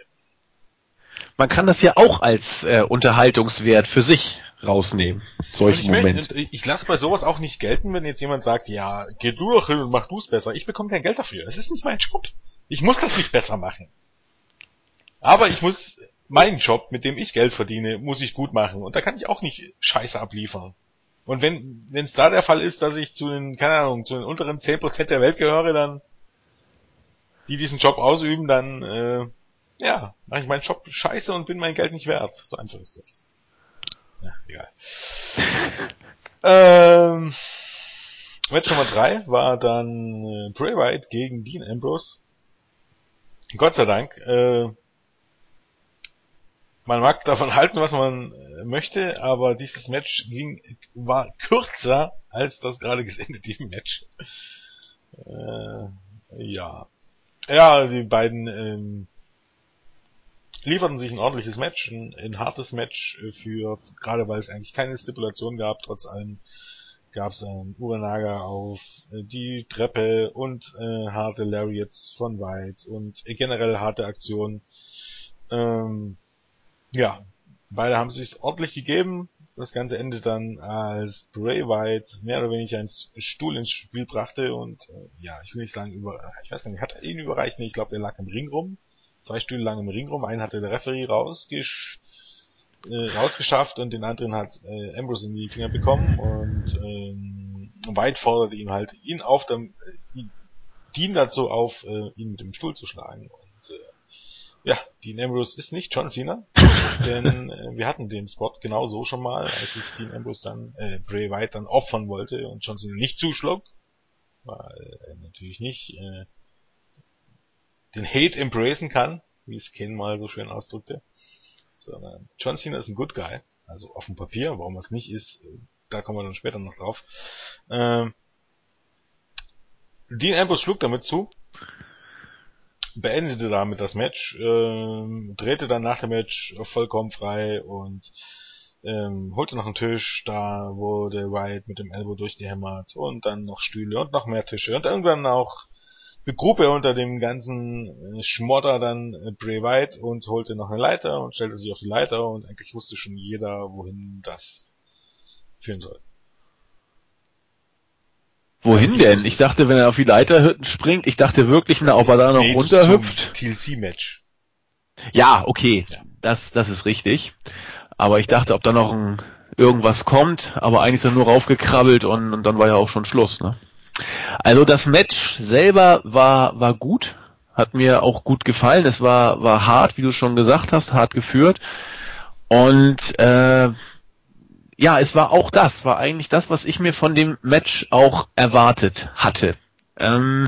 Man kann das ja auch als äh, Unterhaltungswert für sich rausnehmen. Solche ich Momente. ich, ich lasse bei sowas auch nicht gelten, wenn jetzt jemand sagt, ja, geh du doch hin und mach du's besser. Ich bekomme kein Geld dafür. Das ist nicht mein Job. Ich muss das nicht besser machen. Aber ich muss meinen Job, mit dem ich Geld verdiene, muss ich gut machen. Und da kann ich auch nicht Scheiße abliefern. Und wenn es da der Fall ist, dass ich zu den, keine Ahnung, zu den unteren 10% der Welt gehöre, dann die diesen Job ausüben, dann äh, ja, mache ich meinen Job scheiße und bin mein Geld nicht wert. So einfach ist das. Ja, egal. ähm, Match Nummer 3 war dann äh, Bray Wyatt gegen Dean Ambrose. Gott sei Dank. Äh, man mag davon halten, was man äh, möchte, aber dieses Match ging, war kürzer als das gerade gesendete Match. Äh, ja. Ja, die beiden ähm, lieferten sich ein ordentliches Match, ein, ein hartes Match für, gerade weil es eigentlich keine Stipulation gab, trotz allem gab es ein Uranaga auf äh, die Treppe und äh, harte Lariats von White und generell harte Aktionen. Ähm, ja, beide haben sich ordentlich gegeben. Das Ganze endet dann, als Bray White mehr oder weniger einen Stuhl ins Spiel brachte und äh, ja, ich will nicht sagen über, ich weiß gar nicht, hat er ihn überreicht? Nee, ich glaube, er lag im Ring rum. Zwei Stühle lang im Ring rum. Einen hatte der Referee rausgesch äh, rausgeschafft und den anderen hat äh, Ambrose in die Finger bekommen und ähm, White forderte ihn halt ihn auf, dem, äh, ihn dazu auf, äh, ihn mit dem Stuhl zu schlagen. Und äh, ja, Dean Ambrose ist nicht John Cena, denn äh, wir hatten den Spot genau so schon mal, als sich Dean Ambrose dann, äh, Bray White dann opfern wollte und John Cena nicht zuschlug, weil er natürlich nicht äh, den Hate embracen kann, wie es Ken mal so schön ausdrückte, sondern John Cena ist ein Good Guy, also auf dem Papier, warum es nicht ist, äh, da kommen wir dann später noch drauf. Ähm, Dean Ambrose schlug damit zu, beendete damit das Match, ähm, drehte dann nach dem Match vollkommen frei und ähm, holte noch einen Tisch, da wurde Wyatt mit dem Elbow durchgehämmert und dann noch Stühle und noch mehr Tische und irgendwann auch begrub er unter dem ganzen äh, Schmodder dann äh, Bray Wyatt und holte noch eine Leiter und stellte sich auf die Leiter und eigentlich wusste schon jeder, wohin das führen soll. Wohin denn? Ich dachte, wenn er auf die Leiter springt, ich dachte wirklich, ob er da noch runterhüpft. TLC-Match. Ja, okay. Ja. Das, das ist richtig. Aber ich dachte, ob da noch ein, irgendwas kommt, aber eigentlich ist er nur raufgekrabbelt und, und dann war ja auch schon Schluss, ne? Also das Match selber war, war gut, hat mir auch gut gefallen. Es war, war hart, wie du schon gesagt hast, hart geführt. Und äh, ja, es war auch das, war eigentlich das, was ich mir von dem Match auch erwartet hatte. Ähm,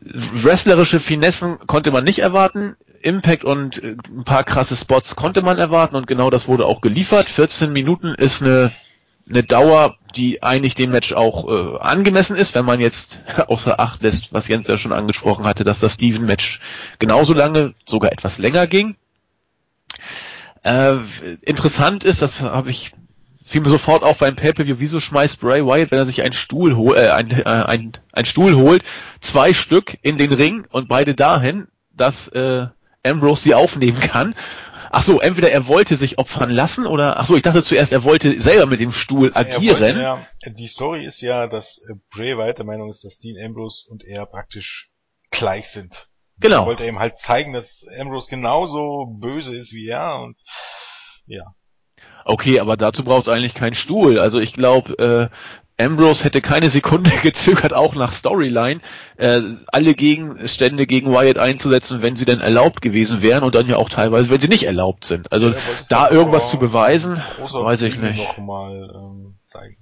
wrestlerische Finessen konnte man nicht erwarten. Impact und äh, ein paar krasse Spots konnte man erwarten und genau das wurde auch geliefert. 14 Minuten ist eine, eine Dauer, die eigentlich dem Match auch äh, angemessen ist, wenn man jetzt außer Acht lässt, was Jens ja schon angesprochen hatte, dass das Steven-Match genauso lange, sogar etwas länger ging. Äh, interessant ist, das habe ich fiel mir sofort auf beim Pay-Per-View, wieso schmeißt Bray Wyatt, wenn er sich einen Stuhl holt, äh, ein, äh, ein, ein Stuhl holt, zwei Stück in den Ring und beide dahin, dass äh, Ambrose sie aufnehmen kann. Ach so, entweder er wollte sich opfern lassen oder ach so, ich dachte zuerst, er wollte selber mit dem Stuhl agieren. Wollte, ja, die Story ist ja, dass äh, Bray Wyatt der Meinung ist, dass Dean Ambrose und er praktisch gleich sind. Genau. Er wollte ihm halt zeigen, dass Ambrose genauso böse ist wie er und ja. Okay, aber dazu braucht es eigentlich keinen Stuhl. Also ich glaube, äh, Ambrose hätte keine Sekunde gezögert, auch nach Storyline, äh, alle Gegenstände gegen Wyatt einzusetzen, wenn sie denn erlaubt gewesen wären und dann ja auch teilweise, wenn sie nicht erlaubt sind. Also ja, da irgendwas zu beweisen, weiß ich nicht. Noch mal, ähm, zeigen.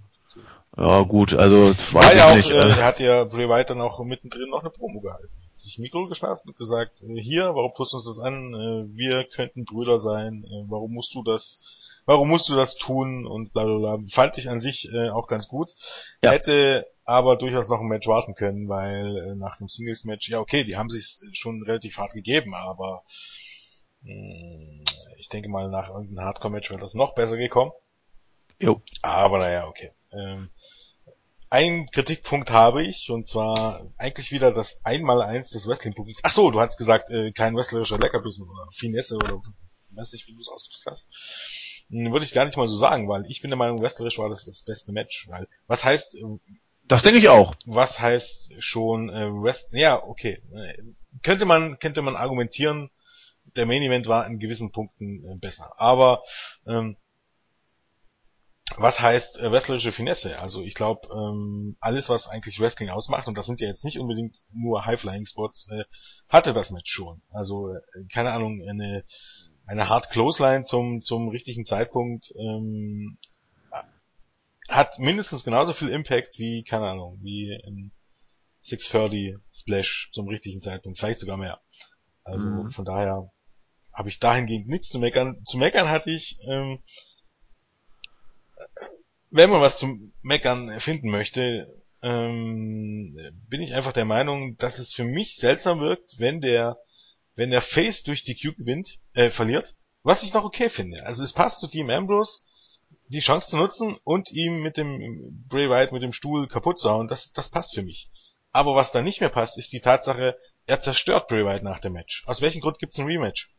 Ja gut, also weiß ich auch, nicht. Äh, er hat ja Bray Wyatt dann auch mittendrin noch eine Promo gehalten. Sich Mikro geschnappt und gesagt, äh, hier, warum tust du uns das an? Äh, wir könnten Brüder sein. Äh, warum musst du das warum musst du das tun und bla bla bla. Fand ich an sich äh, auch ganz gut. Ja. Hätte aber durchaus noch ein Match warten können, weil äh, nach dem Singles-Match, ja okay, die haben sich schon relativ hart gegeben, aber mh, hm, ich denke mal, nach irgendeinem Hardcore-Match wäre das noch besser gekommen. Jo. Aber naja, okay. Ähm, ein Kritikpunkt habe ich, und zwar eigentlich wieder das Einmaleins des Wrestling-Publikums. Ach so, du hast gesagt, äh, kein wrestlerischer Leckerbissen oder Finesse oder weiß nicht, wie du es ausgedrückt hast. Würde ich gar nicht mal so sagen, weil ich bin der Meinung, wrestlerisch war das das beste Match, weil was heißt äh, das denke ich auch. Was heißt schon äh, Wrest ja, okay. Könnte man könnte man argumentieren, der Main Event war in gewissen Punkten äh, besser, aber ähm, was heißt äh, wrestlerische Finesse? Also ich glaube, ähm, alles, was eigentlich Wrestling ausmacht, und das sind ja jetzt nicht unbedingt nur High-Flying-Spots, äh, hatte das Match schon. Also, äh, keine Ahnung, eine eine Hard Clothesline zum, zum richtigen Zeitpunkt ähm, hat mindestens genauso viel Impact wie, keine Ahnung, wie ein 630 Splash zum richtigen Zeitpunkt, vielleicht sogar mehr. Also mhm. von daher habe ich dahingehend nichts zu meckern. Zu meckern hatte ich, ähm, wenn man was zum Meckern finden möchte, ähm, bin ich einfach der Meinung, dass es für mich seltsam wirkt, wenn der, wenn der Face durch die Q gewinnt, äh, verliert. Was ich noch okay finde. Also es passt zu Team Ambrose, die Chance zu nutzen und ihm mit dem Bray Wyatt mit dem Stuhl kaputt zu hauen. Das, das passt für mich. Aber was da nicht mehr passt, ist die Tatsache, er zerstört Bray Wyatt nach dem Match. Aus welchem Grund gibt's ein Rematch?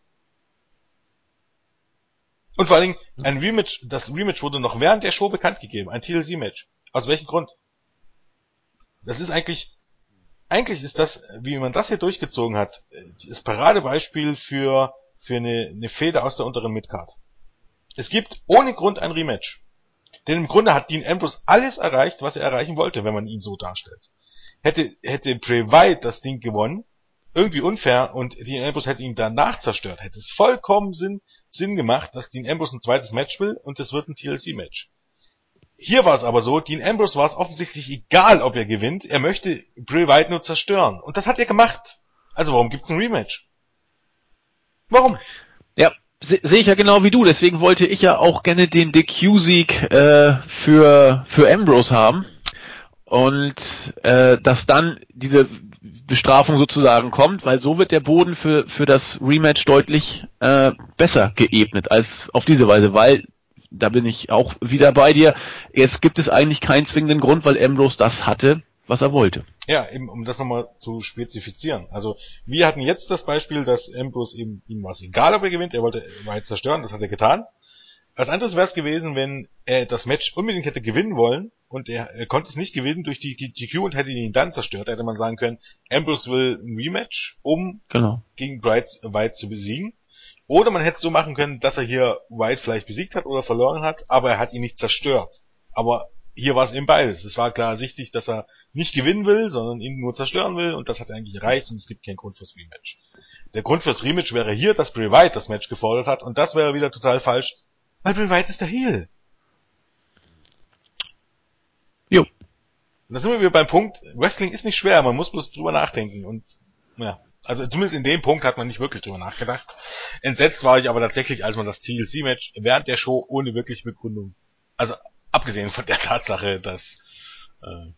Und vor allen Dingen, ein Rematch, das Rematch wurde noch während der Show bekannt gegeben. Ein TLC-Match. Aus welchem Grund? Das ist eigentlich, eigentlich ist das, wie man das hier durchgezogen hat, das Paradebeispiel für, für eine, eine Feder aus der unteren Midcard. Es gibt ohne Grund ein Rematch. Denn im Grunde hat Dean Ambrose alles erreicht, was er erreichen wollte, wenn man ihn so darstellt. Hätte, hätte Bray Wyatt das Ding gewonnen, irgendwie unfair und Dean Ambrose hätte ihn danach zerstört, hätte es vollkommen Sinn, Sinn gemacht, dass Dean Ambrose ein zweites Match will und es wird ein TLC-Match. Hier war es aber so, Dean Ambrose war es offensichtlich egal, ob er gewinnt, er möchte Bray Wyatt nur zerstören. Und das hat er gemacht. Also warum gibt's ein Rematch? Warum? Ja, sehe seh ich ja genau wie du, deswegen wollte ich ja auch gerne den DQ-Sieg äh, für, für Ambrose haben. Und äh, dass dann diese Bestrafung sozusagen kommt, weil so wird der Boden für, für das Rematch deutlich äh, besser geebnet als auf diese Weise, weil da bin ich auch wieder bei dir. Es gibt es eigentlich keinen zwingenden Grund, weil Ambrose das hatte, was er wollte. Ja, eben, um das nochmal zu spezifizieren. Also, wir hatten jetzt das Beispiel, dass Ambrose eben, ihm war es egal, ob er gewinnt, er wollte weit zerstören, das hat er getan. Was anderes wäre es gewesen, wenn er das Match unbedingt hätte gewinnen wollen und er, er konnte es nicht gewinnen durch die GQ und hätte ihn dann zerstört. Da hätte man sagen können, Ambrose will ein Rematch, um genau. gegen Bright White zu besiegen. Oder man hätte es so machen können, dass er hier White vielleicht besiegt hat oder verloren hat, aber er hat ihn nicht zerstört. Aber hier war es eben beides. Es war klar sichtig, dass er nicht gewinnen will, sondern ihn nur zerstören will und das hat eigentlich erreicht und es gibt keinen Grund fürs Rematch. Der Grund fürs Rematch wäre hier, dass Bray White das Match gefordert hat und das wäre wieder total falsch, weil Bray Wyatt ist der Heel. Jo. Und da sind wir wieder beim Punkt, Wrestling ist nicht schwer, man muss bloß drüber nachdenken und, ja. Also zumindest in dem Punkt hat man nicht wirklich drüber nachgedacht. Entsetzt war ich aber tatsächlich, als man das TLC-Match während der Show ohne wirklich Begründung, also abgesehen von der Tatsache, dass, äh,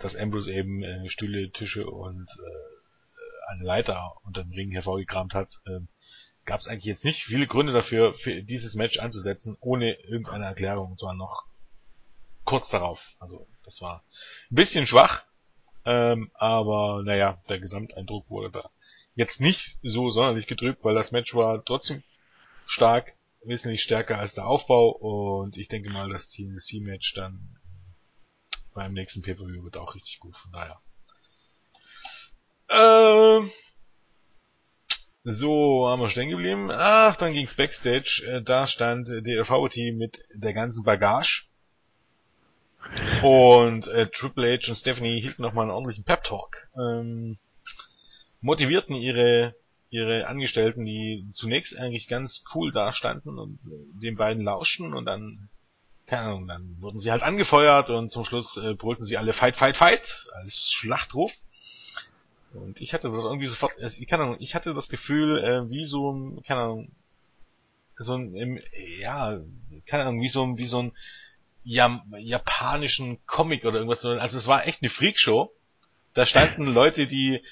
dass Ambrose eben äh, Stühle, Tische und äh, eine Leiter unter dem Ring hervorgekramt hat, äh, gab es eigentlich jetzt nicht viele Gründe dafür, für dieses Match anzusetzen, ohne irgendeine Erklärung, und zwar noch kurz darauf. Also das war ein bisschen schwach, ähm, aber naja, der Gesamteindruck wurde da jetzt nicht so sonderlich gedrückt, weil das Match war trotzdem stark, wesentlich stärker als der Aufbau und ich denke mal, das TLC-Match dann beim nächsten Pay-Per-View wird auch richtig gut, von daher. Ähm, so, haben wir stehen geblieben. Ach, dann ging's Backstage. Äh, da stand DLV-Team mit der ganzen Bagage. Und äh, Triple H und Stephanie hielten nochmal einen ordentlichen Pep-Talk. Ähm, motivierten ihre ihre Angestellten, die zunächst eigentlich ganz cool dastanden und äh, den beiden lauschten und dann, keine Ahnung, dann wurden sie halt angefeuert und zum Schluss äh, brüllten sie alle Fight, Fight, Fight als Schlachtruf. Und ich hatte das irgendwie sofort, ich, keine Ahnung, ich hatte das Gefühl, äh, wie so ein, keine Ahnung, so ein, ja, keine Ahnung, wie so ein, wie so ein japanischen Comic oder irgendwas. Also es war echt eine Freakshow. Da standen Leute, die,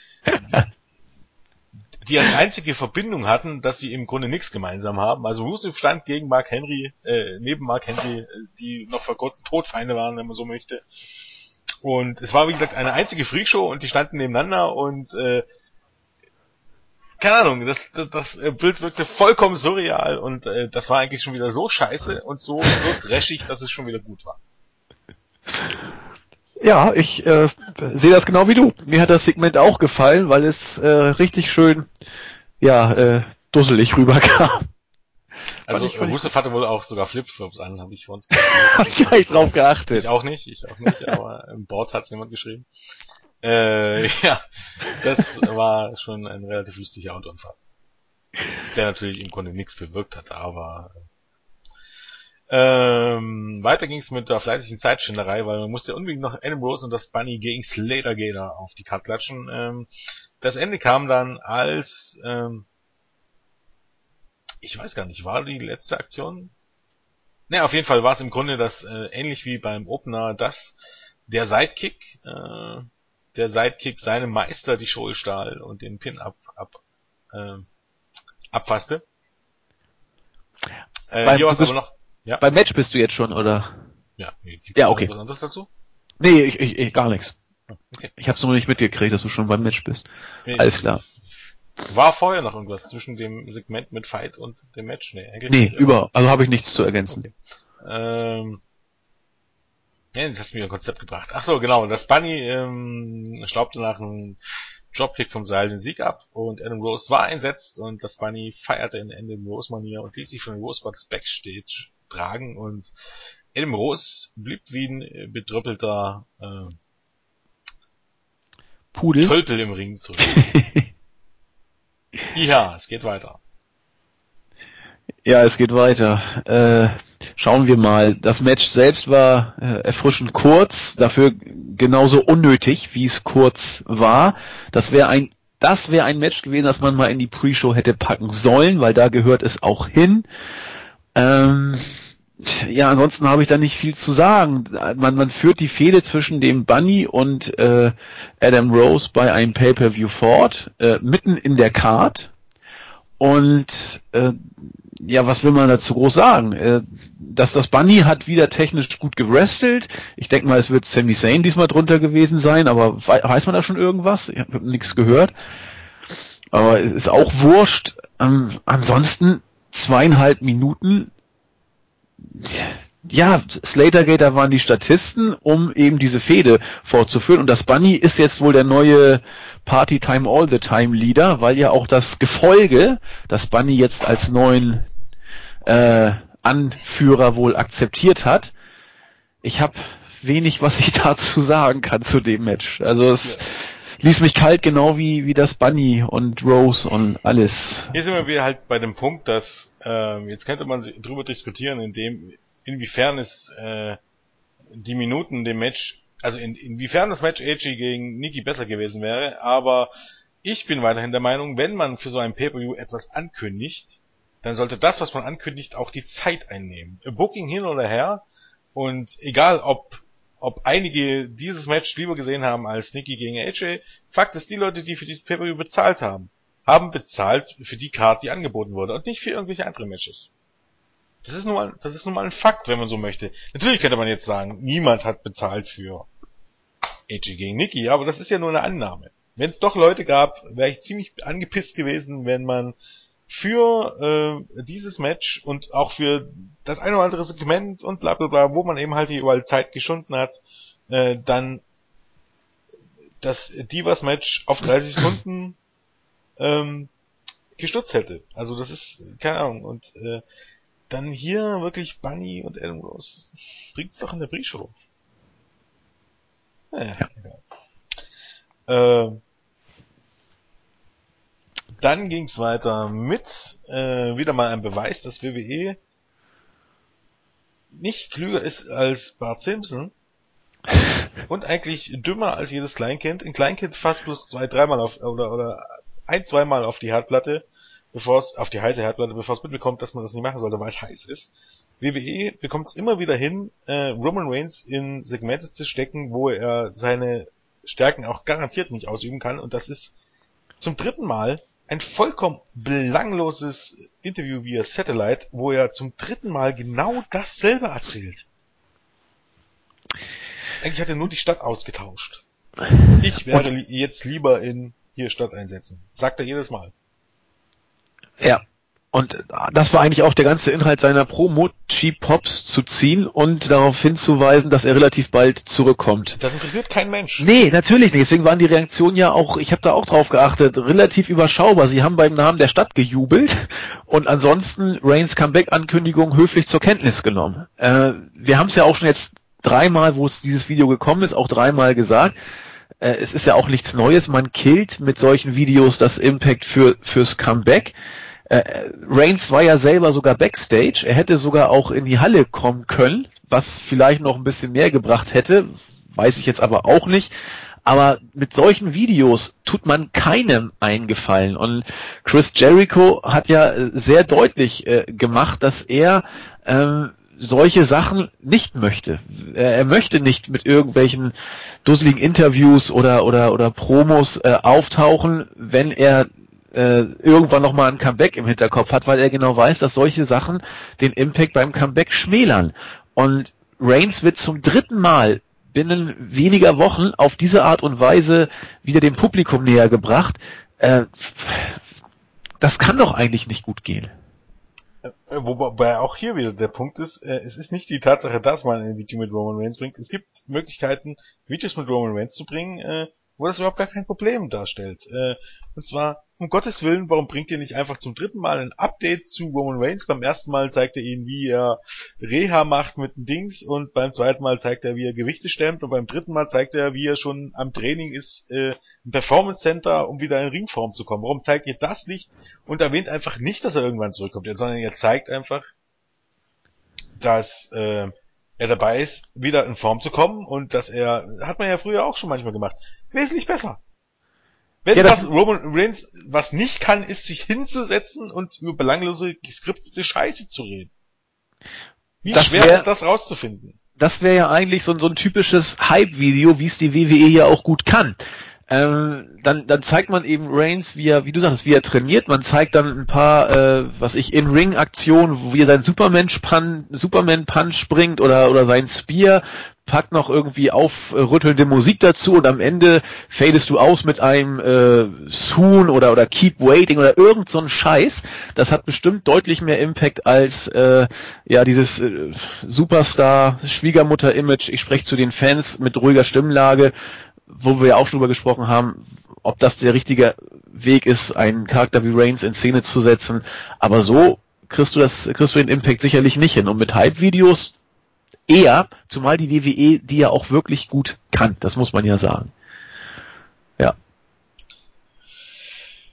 die als einzige Verbindung hatten, dass sie im Grunde nichts gemeinsam haben. Also Rusev stand gegen Mark Henry, äh, neben Mark Henry, die noch vor kurzem Todfeinde waren, wenn man so möchte. Und es war, wie gesagt, eine einzige Freakshow und die standen nebeneinander und äh, keine Ahnung, das, das, das Bild wirkte vollkommen surreal und äh, das war eigentlich schon wieder so scheiße und so, so dreschig, dass es schon wieder gut war. Ja, ich äh, sehe das genau wie du. Mir hat das Segment auch gefallen, weil es äh, richtig schön, ja, äh, dusselig rüberkam. Also Rusev hatte wohl auch sogar Flipflops an, habe ich vor uns Hab ich gar nicht drauf geachtet. Ich auch nicht, ich auch nicht, aber im Board hat's jemand geschrieben. Äh, ja, das war schon ein relativ lustiger Autounfall. Der natürlich im Grunde nichts bewirkt hatte, aber ähm, weiter ging's mit der fleißigen Zeitschinderei, weil man musste unbedingt noch Adam Rose und das Bunny gegen Slater Gator auf die Karte klatschen. Ähm, das Ende kam dann, als ähm, ich weiß gar nicht, war die letzte Aktion? Ne, auf jeden Fall war es im Grunde das, äh, ähnlich wie beim Opener, dass der Sidekick, äh, der Sidekick seinem Meister die Scholstahl und den Pin ab, ab, äh, abfasste. Äh, beim, hier bist, aber noch, ja? Beim Match bist du jetzt schon, oder? Ja, gibt's ja, okay. was anderes dazu? Nee, ich, ich, ich gar nichts. Okay. Ich hab's noch nicht mitgekriegt, dass du schon beim Match bist. Nee, Alles klar. War vorher noch irgendwas zwischen dem Segment mit Fight und dem Match? Nee, eigentlich nee, über, also habe ich nichts zu ergänzen. Okay. Ähm, ja, das hast du mir ein Konzept gebracht. Ach so, genau. Das Bunny ähm, staubte nach einem Dropkick vom Seil den Sieg ab und Adam Rose war einsetzt und das Bunny feierte in Adam Rose Manier und ließ sich von den Rosebuds Backstage tragen und Adam Rose blieb wie ein bedröppelter äh, Pudel? Tölpel im Ring zurück. ja, es geht weiter. Ja, es geht weiter. Äh, schauen wir mal. Das Match selbst war äh, erfrischend kurz, dafür genauso unnötig, wie es kurz war. Das wäre ein, das wäre ein Match gewesen, das man mal in die Pre-Show hätte packen sollen, weil da gehört es auch hin. Ähm, ja, ansonsten habe ich da nicht viel zu sagen. Man, man führt die Fehde zwischen dem Bunny und äh, Adam Rose bei einem Pay-per-View fort, äh, mitten in der Card. Und äh, ja, was will man dazu groß sagen? Äh, dass das Bunny hat wieder technisch gut gewrestelt. Ich denke mal, es wird Sami Zayn diesmal drunter gewesen sein, aber weiß man da schon irgendwas? Ich habe nichts gehört. Aber es ist auch wurscht. Ähm, ansonsten zweieinhalb Minuten. Ja, Slatergate, waren die Statisten, um eben diese Fehde fortzuführen. Und das Bunny ist jetzt wohl der neue Party Time All the Time Leader, weil ja auch das Gefolge das Bunny jetzt als neuen äh, Anführer wohl akzeptiert hat. Ich habe wenig, was ich dazu sagen kann zu dem Match. Also es ja. ließ mich kalt, genau wie wie das Bunny und Rose und alles. Hier sind wir wieder halt bei dem Punkt, dass äh, jetzt könnte man drüber diskutieren, in dem inwiefern es äh, die Minuten dem Match also in, inwiefern das Match AJ gegen Nikki besser gewesen wäre, aber ich bin weiterhin der Meinung, wenn man für so ein Pay-Per-View etwas ankündigt, dann sollte das, was man ankündigt, auch die Zeit einnehmen. Booking hin oder her und egal ob ob einige dieses Match lieber gesehen haben als Nikki gegen AJ, Fakt ist, die Leute, die für dieses Pay-Per-View bezahlt haben, haben bezahlt für die Card, die angeboten wurde und nicht für irgendwelche andere Matches. Das ist nun mal, das ist nun mal ein Fakt, wenn man so möchte. Natürlich könnte man jetzt sagen, niemand hat bezahlt für AJ gegen Nikki, aber das ist ja nur eine Annahme. Wenn es doch Leute gab, wäre ich ziemlich angepisst gewesen, wenn man für äh, dieses Match und auch für das eine oder andere Segment und bla bla bla, wo man eben halt hier überall Zeit geschunden hat, äh, dann das Divas Match auf 30 Sekunden ähm, gestutzt hätte. Also das ist, keine Ahnung, und äh, dann hier wirklich Bunny und Adam Rose bringt's doch in der Pre-Show. Naja, ja. egal. Äh, dann ging's weiter mit äh, wieder mal ein Beweis, dass WWE nicht klüger ist als Bart Simpson und eigentlich dümmer als jedes Kleinkind. Ein Kleinkind fasst bloß zwei, dreimal auf oder oder ein, zweimal auf die Herdplatte, bevor es auf die heiße Herdplatte, bevor es mitbekommt, dass man das nicht machen sollte, weil es heiß ist. WWE bekommt es immer wieder hin, äh, Roman Reigns in Segmente zu stecken, wo er seine Stärken auch garantiert nicht ausüben kann. Und das ist zum dritten Mal ein vollkommen belangloses Interview via Satellite, wo er zum dritten Mal genau dasselbe erzählt. Eigentlich hat er nur die Stadt ausgetauscht. Ich wäre li jetzt lieber in hier Stadt einsetzen. Sagt er jedes Mal. Ja. Und das war eigentlich auch der ganze Inhalt seiner Promo, Cheap Pops zu ziehen und darauf hinzuweisen, dass er relativ bald zurückkommt. Das interessiert kein Mensch. Nee, natürlich nicht. Deswegen waren die Reaktionen ja auch, ich habe da auch drauf geachtet, relativ überschaubar. Sie haben beim Namen der Stadt gejubelt und ansonsten Reigns Comeback-Ankündigung höflich zur Kenntnis genommen. Äh, wir haben es ja auch schon jetzt dreimal, wo es dieses Video gekommen ist, auch dreimal gesagt. Äh, es ist ja auch nichts Neues. Man killt mit solchen Videos das Impact für, fürs Comeback. Äh, Reigns war ja selber sogar Backstage. Er hätte sogar auch in die Halle kommen können, was vielleicht noch ein bisschen mehr gebracht hätte. Weiß ich jetzt aber auch nicht. Aber mit solchen Videos tut man keinem eingefallen. Und Chris Jericho hat ja sehr deutlich äh, gemacht, dass er ähm, solche Sachen nicht möchte. Er möchte nicht mit irgendwelchen dusseligen Interviews oder oder oder Promos äh, auftauchen, wenn er äh, irgendwann nochmal ein Comeback im Hinterkopf hat, weil er genau weiß, dass solche Sachen den Impact beim Comeback schmälern. Und Reigns wird zum dritten Mal binnen weniger Wochen auf diese Art und Weise wieder dem Publikum näher gebracht. Äh, das kann doch eigentlich nicht gut gehen. Äh, wobei auch hier wieder der Punkt ist, äh, es ist nicht die Tatsache, dass man ein Video mit Roman Reigns bringt. Es gibt Möglichkeiten, Videos mit Roman Reigns zu bringen, wo das überhaupt gar kein Problem darstellt. Äh, und zwar, um Gottes Willen, warum bringt ihr nicht einfach zum dritten Mal ein Update zu Roman Reigns? Beim ersten Mal zeigt er ihnen, wie er Reha macht mit den Dings und beim zweiten Mal zeigt er, wie er Gewichte stemmt und beim dritten Mal zeigt er, wie er schon am Training ist äh, im Performance Center, um wieder in Ringform zu kommen. Warum zeigt ihr das nicht und erwähnt einfach nicht, dass er irgendwann zurückkommt, sondern ihr zeigt einfach, dass äh, er dabei ist, wieder in Form zu kommen und dass er, hat man ja früher auch schon manchmal gemacht, wesentlich besser. Wenn ja, was Roman Reigns was nicht kann, ist sich hinzusetzen und über belanglose geskriptete Scheiße zu reden. Wie schwer wär, ist das rauszufinden? Das wäre ja eigentlich so, so ein typisches Hype-Video, wie es die WWE ja auch gut kann. Ähm, dann, dann zeigt man eben Reigns, wie er, wie du sagst, wie er trainiert. Man zeigt dann ein paar, äh, was ich, In-Ring-Aktionen, wie er seinen Superman-Punch Superman -Punch bringt oder, oder sein Spear, packt noch irgendwie aufrüttelnde Musik dazu und am Ende fadest du aus mit einem äh, Soon oder, oder Keep Waiting oder irgend so ein Scheiß. Das hat bestimmt deutlich mehr Impact als äh, ja dieses äh, Superstar-Schwiegermutter-Image. Ich spreche zu den Fans mit ruhiger Stimmlage wo wir ja auch schon drüber gesprochen haben, ob das der richtige Weg ist, einen Charakter wie Reigns in Szene zu setzen. Aber so kriegst du das, kriegst du den Impact sicherlich nicht hin. Und mit Hype-Videos eher, zumal die WWE die ja auch wirklich gut kann. Das muss man ja sagen. Ja.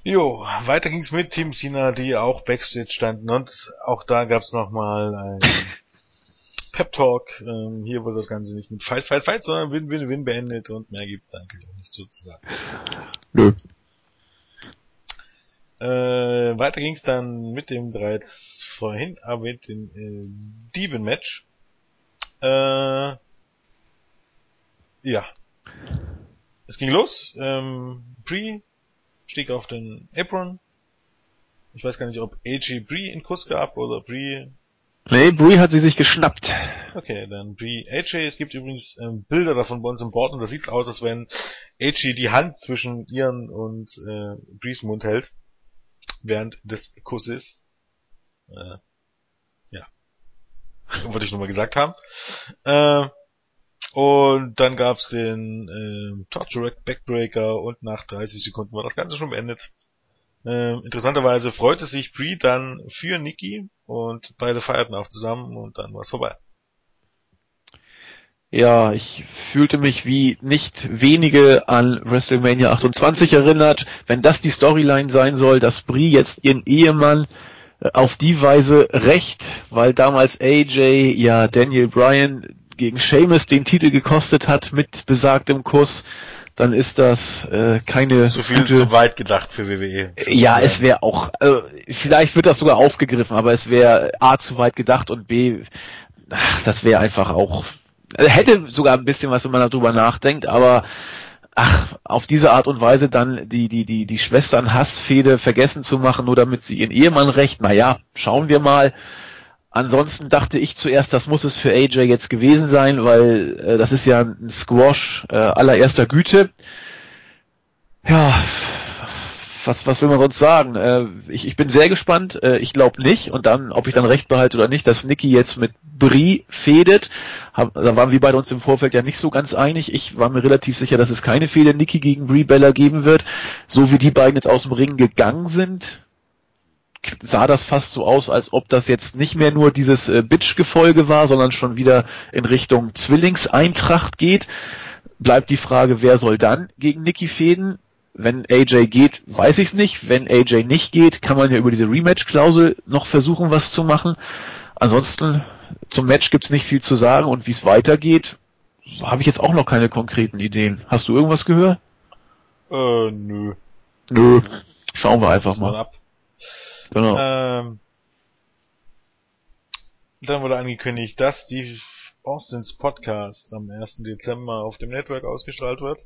Jo, weiter ging's mit Team Cena, die auch Backstage standen und auch da gab's nochmal ein Pep Talk. Ähm, hier wurde das Ganze nicht mit Fight, Fight, Fight, sondern Win, Win, Win beendet und mehr gibt's da eigentlich auch nicht sozusagen. Nö. Äh, weiter ging's dann mit dem bereits vorhin erwähnten äh, Demon-Match. Äh, ja. Es ging los. Ähm, Brie stieg auf den Apron. Ich weiß gar nicht, ob AJ Brie in Kuss gab oder Brie Nee, Brie hat sie sich geschnappt. Okay, dann Brie AJ. Es gibt übrigens ähm, Bilder davon bei uns im Board und da sieht's aus, als wenn AJ die Hand zwischen ihren und äh, Bries Mund hält. Während des Kusses. Äh, ja. Wollte ich nur mal gesagt haben. Äh, und dann gab's den äh, Torture Backbreaker und nach 30 Sekunden war das Ganze schon beendet. Äh, interessanterweise freute sich Brie dann für Nikki und beide feierten auch zusammen und dann war es vorbei. Ja, ich fühlte mich wie nicht wenige an WrestleMania 28 erinnert. Wenn das die Storyline sein soll, dass Brie jetzt ihren Ehemann äh, auf die Weise recht, weil damals AJ ja Daniel Bryan gegen Seamus den Titel gekostet hat mit besagtem Kuss, dann ist das äh, keine zu viel gute... zu weit gedacht für WWE. Ja, es wäre auch äh, vielleicht wird das sogar aufgegriffen, aber es wäre a zu weit gedacht und b ach, das wäre einfach auch also hätte sogar ein bisschen was, wenn man darüber nachdenkt, aber ach, auf diese Art und Weise dann die die die die Schwestern Hassfehde vergessen zu machen, nur damit sie ihren Ehemann recht. Naja, schauen wir mal. Ansonsten dachte ich zuerst, das muss es für AJ jetzt gewesen sein, weil äh, das ist ja ein Squash äh, allererster Güte. Ja, was, was will man sonst sagen? Äh, ich, ich bin sehr gespannt. Äh, ich glaube nicht. Und dann, ob ich dann recht behalte oder nicht, dass Nikki jetzt mit Brie fädet. Hab, da waren wir beide uns im Vorfeld ja nicht so ganz einig. Ich war mir relativ sicher, dass es keine Fehde Nikki gegen Brie Bella geben wird. So wie die beiden jetzt aus dem Ring gegangen sind, sah das fast so aus, als ob das jetzt nicht mehr nur dieses äh, Bitch-Gefolge war, sondern schon wieder in Richtung Zwillingseintracht geht. Bleibt die Frage, wer soll dann gegen Nikki fäden? Wenn AJ geht, weiß ich es nicht. Wenn AJ nicht geht, kann man ja über diese Rematch-Klausel noch versuchen, was zu machen. Ansonsten zum Match gibt's nicht viel zu sagen und wie es weitergeht, habe ich jetzt auch noch keine konkreten Ideen. Hast du irgendwas gehört? Äh, nö. Nö. Schauen wir einfach mal. Ab. Genau. Ähm, dann wurde angekündigt, dass die Austins Podcast am 1. Dezember auf dem Network ausgestrahlt wird.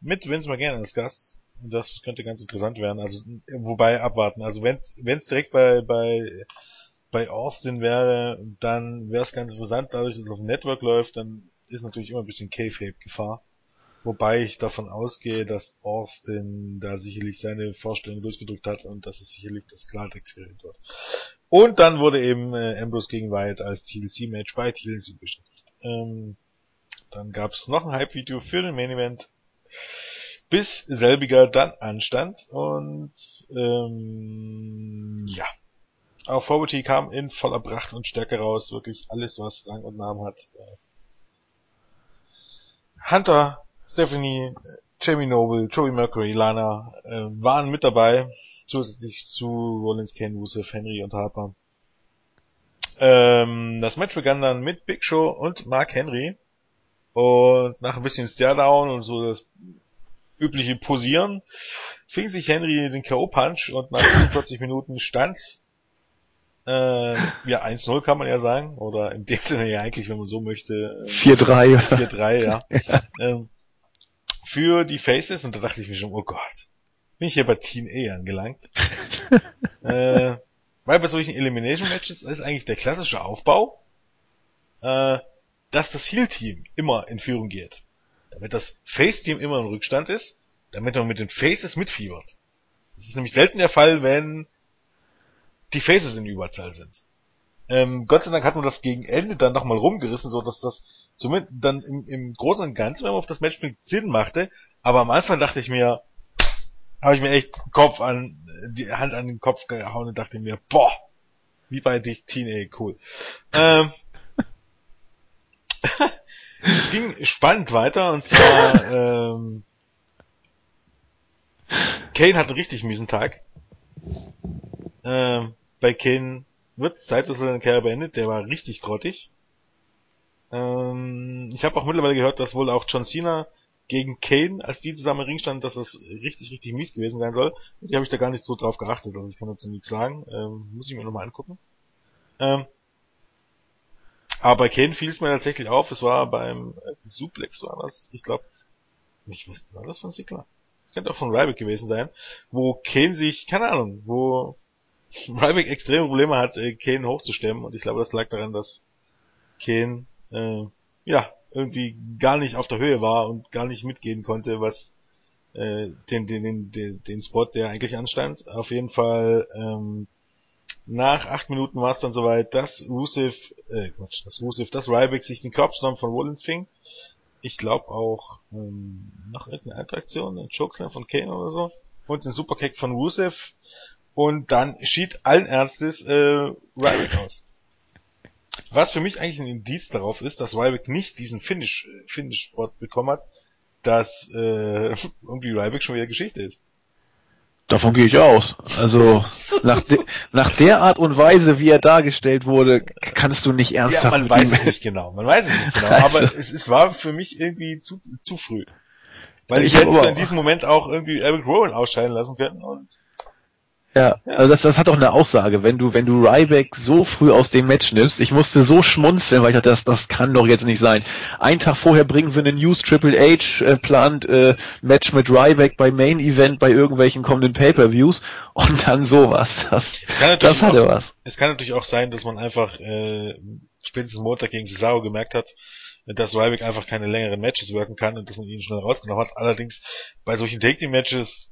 Mit Vince McGann als Gast. Das könnte ganz interessant werden. Also, wobei abwarten. Also, wenn es direkt bei, bei, bei Austin wäre, dann wäre es ganz interessant. Dadurch, dass es auf dem Network läuft, dann ist natürlich immer ein bisschen K-Fape-Gefahr. Wobei ich davon ausgehe, dass Austin da sicherlich seine Vorstellung durchgedrückt hat und dass es sicherlich das Klartext-Gerät wird. Und dann wurde eben äh, Ambrose gegen Wyatt als TLC-Match bei TLC bestätigt. Ähm, dann gab es noch ein Hype-Video für den Main-Event, bis selbiger dann anstand. Und ähm, ja, auf Forward kam in voller Pracht und Stärke raus, wirklich alles, was Rang und Namen hat. Hunter Stephanie, Jamie Noble, Joey Mercury, Lana äh, waren mit dabei, zusätzlich zu Rollins, Kane, Rusev, Henry und Harper. Ähm, das Match begann dann mit Big Show und Mark Henry. Und nach ein bisschen Stairdown und so das übliche Posieren fing sich Henry den K.O.-Punch und nach 47 Minuten stand's äh, ja, 1-0 kann man ja sagen. Oder in dem Sinne ja eigentlich, wenn man so möchte. Äh, 4-3. 4-3, ja. ja. Ähm, für die Faces und da dachte ich mir schon, oh Gott, bin ich hier bei Teen A angelangt. äh, weil bei solchen Elimination Matches ist eigentlich der klassische Aufbau, äh, dass das Heal Team immer in Führung geht. Damit das Face Team immer im Rückstand ist, damit man mit den Faces mitfiebert. Das ist nämlich selten der Fall, wenn die Faces in Überzahl sind. Ähm, Gott sei Dank hat man das gegen Ende dann nochmal rumgerissen, so dass das zumindest dann im, im Großen und Ganzen, wenn man auf das Match bringt, Sinn machte. Aber am Anfang dachte ich mir, habe ich mir echt Kopf an, die Hand an den Kopf gehauen und dachte mir, boah, wie bei dich, Teen, cool. Ähm, es ging spannend weiter und zwar ähm, Kane hat einen richtig miesen Tag. Ähm, bei Kane wird Zeit, dass er seine Karriere beendet. Der war richtig grottig. Ähm, ich habe auch mittlerweile gehört, dass wohl auch John Cena gegen Kane, als die zusammen im Ring standen, dass das richtig, richtig mies gewesen sein soll. Und die habe ich da gar nicht so drauf geachtet, also ich kann dazu nichts sagen. Ähm, muss ich mir nochmal angucken. Ähm, aber bei Kane fiel es mir tatsächlich auf, es war beim äh, Suplex war das, ich glaube, ich weiß, war das von Sigler? Das könnte auch von Ryback gewesen sein, wo Kane sich, keine Ahnung, wo Ryback extreme Probleme hat, äh, Kane hochzustemmen und ich glaube, das lag daran, dass Kane äh, ja irgendwie gar nicht auf der Höhe war und gar nicht mitgehen konnte, was äh, den, den, den, den Spot, der eigentlich anstand. Auf jeden Fall ähm, nach acht Minuten war es dann soweit, dass Rusev, äh, Quatsch, dass Rusev, dass Ryback sich den Kopfstorm von Rollins fing. Ich glaube auch ähm, noch irgendeine Interaktion, ein Chokeslam von Kane oder so und den Superkick von Rusev und dann schied allen Ernstes äh, Ryback aus. Was für mich eigentlich ein Indiz darauf ist, dass Ryback nicht diesen Finish, Finish Spot bekommen hat, dass äh, irgendwie Ryback schon wieder Geschichte ist. Davon gehe ich aus. Also nach, de nach der Art und Weise, wie er dargestellt wurde, kannst du nicht ernsthaft. Ja, man weiß es nicht genau. Man weiß es nicht genau. Also. Aber es, es war für mich irgendwie zu, zu früh. Weil ich, ich hätte in diesem Moment auch irgendwie Eric Rowan ausscheiden lassen können und ja, also das, das hat auch eine Aussage, wenn du, wenn du Ryback so früh aus dem Match nimmst, ich musste so schmunzeln, weil ich dachte, das, das kann doch jetzt nicht sein. Ein Tag vorher bringen wir eine News Triple H äh, plant äh, Match mit Ryback bei Main Event bei irgendwelchen kommenden Pay-Per-Views und dann sowas. Das, das hatte auch, was. Es kann natürlich auch sein, dass man einfach äh, spätestens Montag gegen Cesaro gemerkt hat, dass Ryback einfach keine längeren Matches wirken kann und dass man ihn schnell rausgenommen hat. Allerdings bei solchen Take-Team-Matches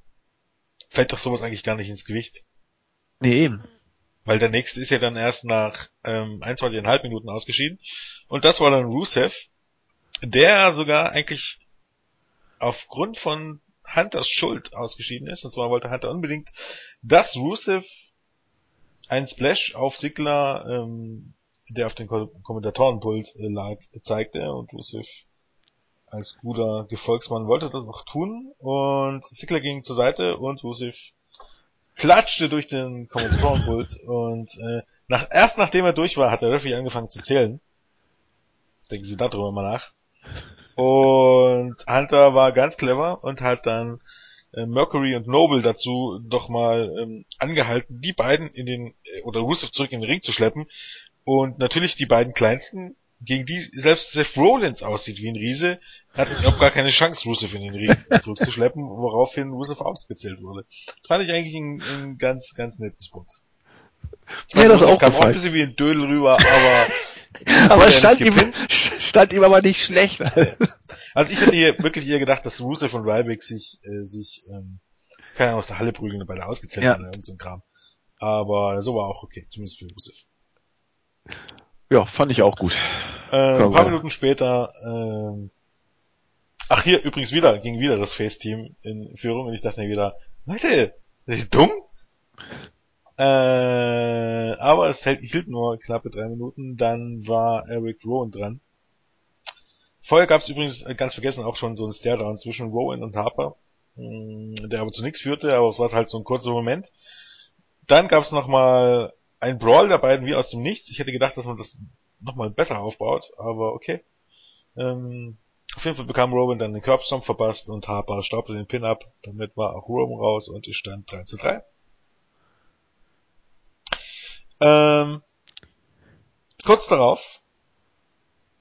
fällt doch sowas eigentlich gar nicht ins Gewicht. Nee, eben. Weil der nächste ist ja dann erst nach ähm, 21,5 Minuten ausgeschieden. Und das war dann Rusev, der sogar eigentlich aufgrund von Hunters Schuld ausgeschieden ist. Und zwar wollte Hunter unbedingt, dass Rusev ein Splash auf Sigler, ähm, der auf den Kommentatorenpult äh, lag, zeigte. Und Rusev als guter Gefolgsmann wollte das auch tun und Sickler ging zur Seite und Rusev klatschte durch den Kommentatorenpult und äh, nach, erst nachdem er durch war, hat der Referee angefangen zu zählen. Denken Sie darüber mal nach. Und Hunter war ganz clever und hat dann äh, Mercury und Noble dazu doch mal ähm, angehalten, die beiden in den, äh, oder Rusev zurück in den Ring zu schleppen. Und natürlich die beiden kleinsten, gegen die selbst Seth Rollins aussieht wie ein Riese, hatten überhaupt gar keine Chance, Rusev in den Ring zurückzuschleppen, woraufhin Rusev ausgezählt wurde. Das fand ich eigentlich ein, ein ganz, ganz nettes Spot. Ich meine, ja, das auch kam auch ein bisschen wie ein Dödel rüber, aber aber stand ihm, stand ihm aber nicht schlecht. also ich hätte hier wirklich eher gedacht, dass Rusev und Ryback sich, äh, sich, ähm, keine Ahnung, aus der Halle prügeln und beide ausgezählt ja. werden und so ein Kram. Aber so war auch okay, zumindest für Rusev. Ja, fand ich auch gut. Äh, ein paar Minuten später, ähm, ach hier übrigens wieder, ging wieder das Face-Team in Führung und ich dachte mir wieder, Leute, seid ihr dumm? Äh, aber es hält, hielt nur knappe drei Minuten, dann war Eric Rowan dran. Vorher gab es übrigens, äh, ganz vergessen, auch schon so ein Stare-Down zwischen Rowan und Harper, mm, der aber zu nichts führte, aber es war halt so ein kurzer Moment. Dann gab es nochmal ein Brawl der beiden wie aus dem Nichts. Ich hätte gedacht, dass man das nochmal besser aufbaut, aber okay. Ähm, auf jeden Fall bekam Rowan dann den Curbstomp verpasst und Harper staubte den Pin ab. Damit war auch Rowan raus und es stand 3 zu 3. Ähm, kurz darauf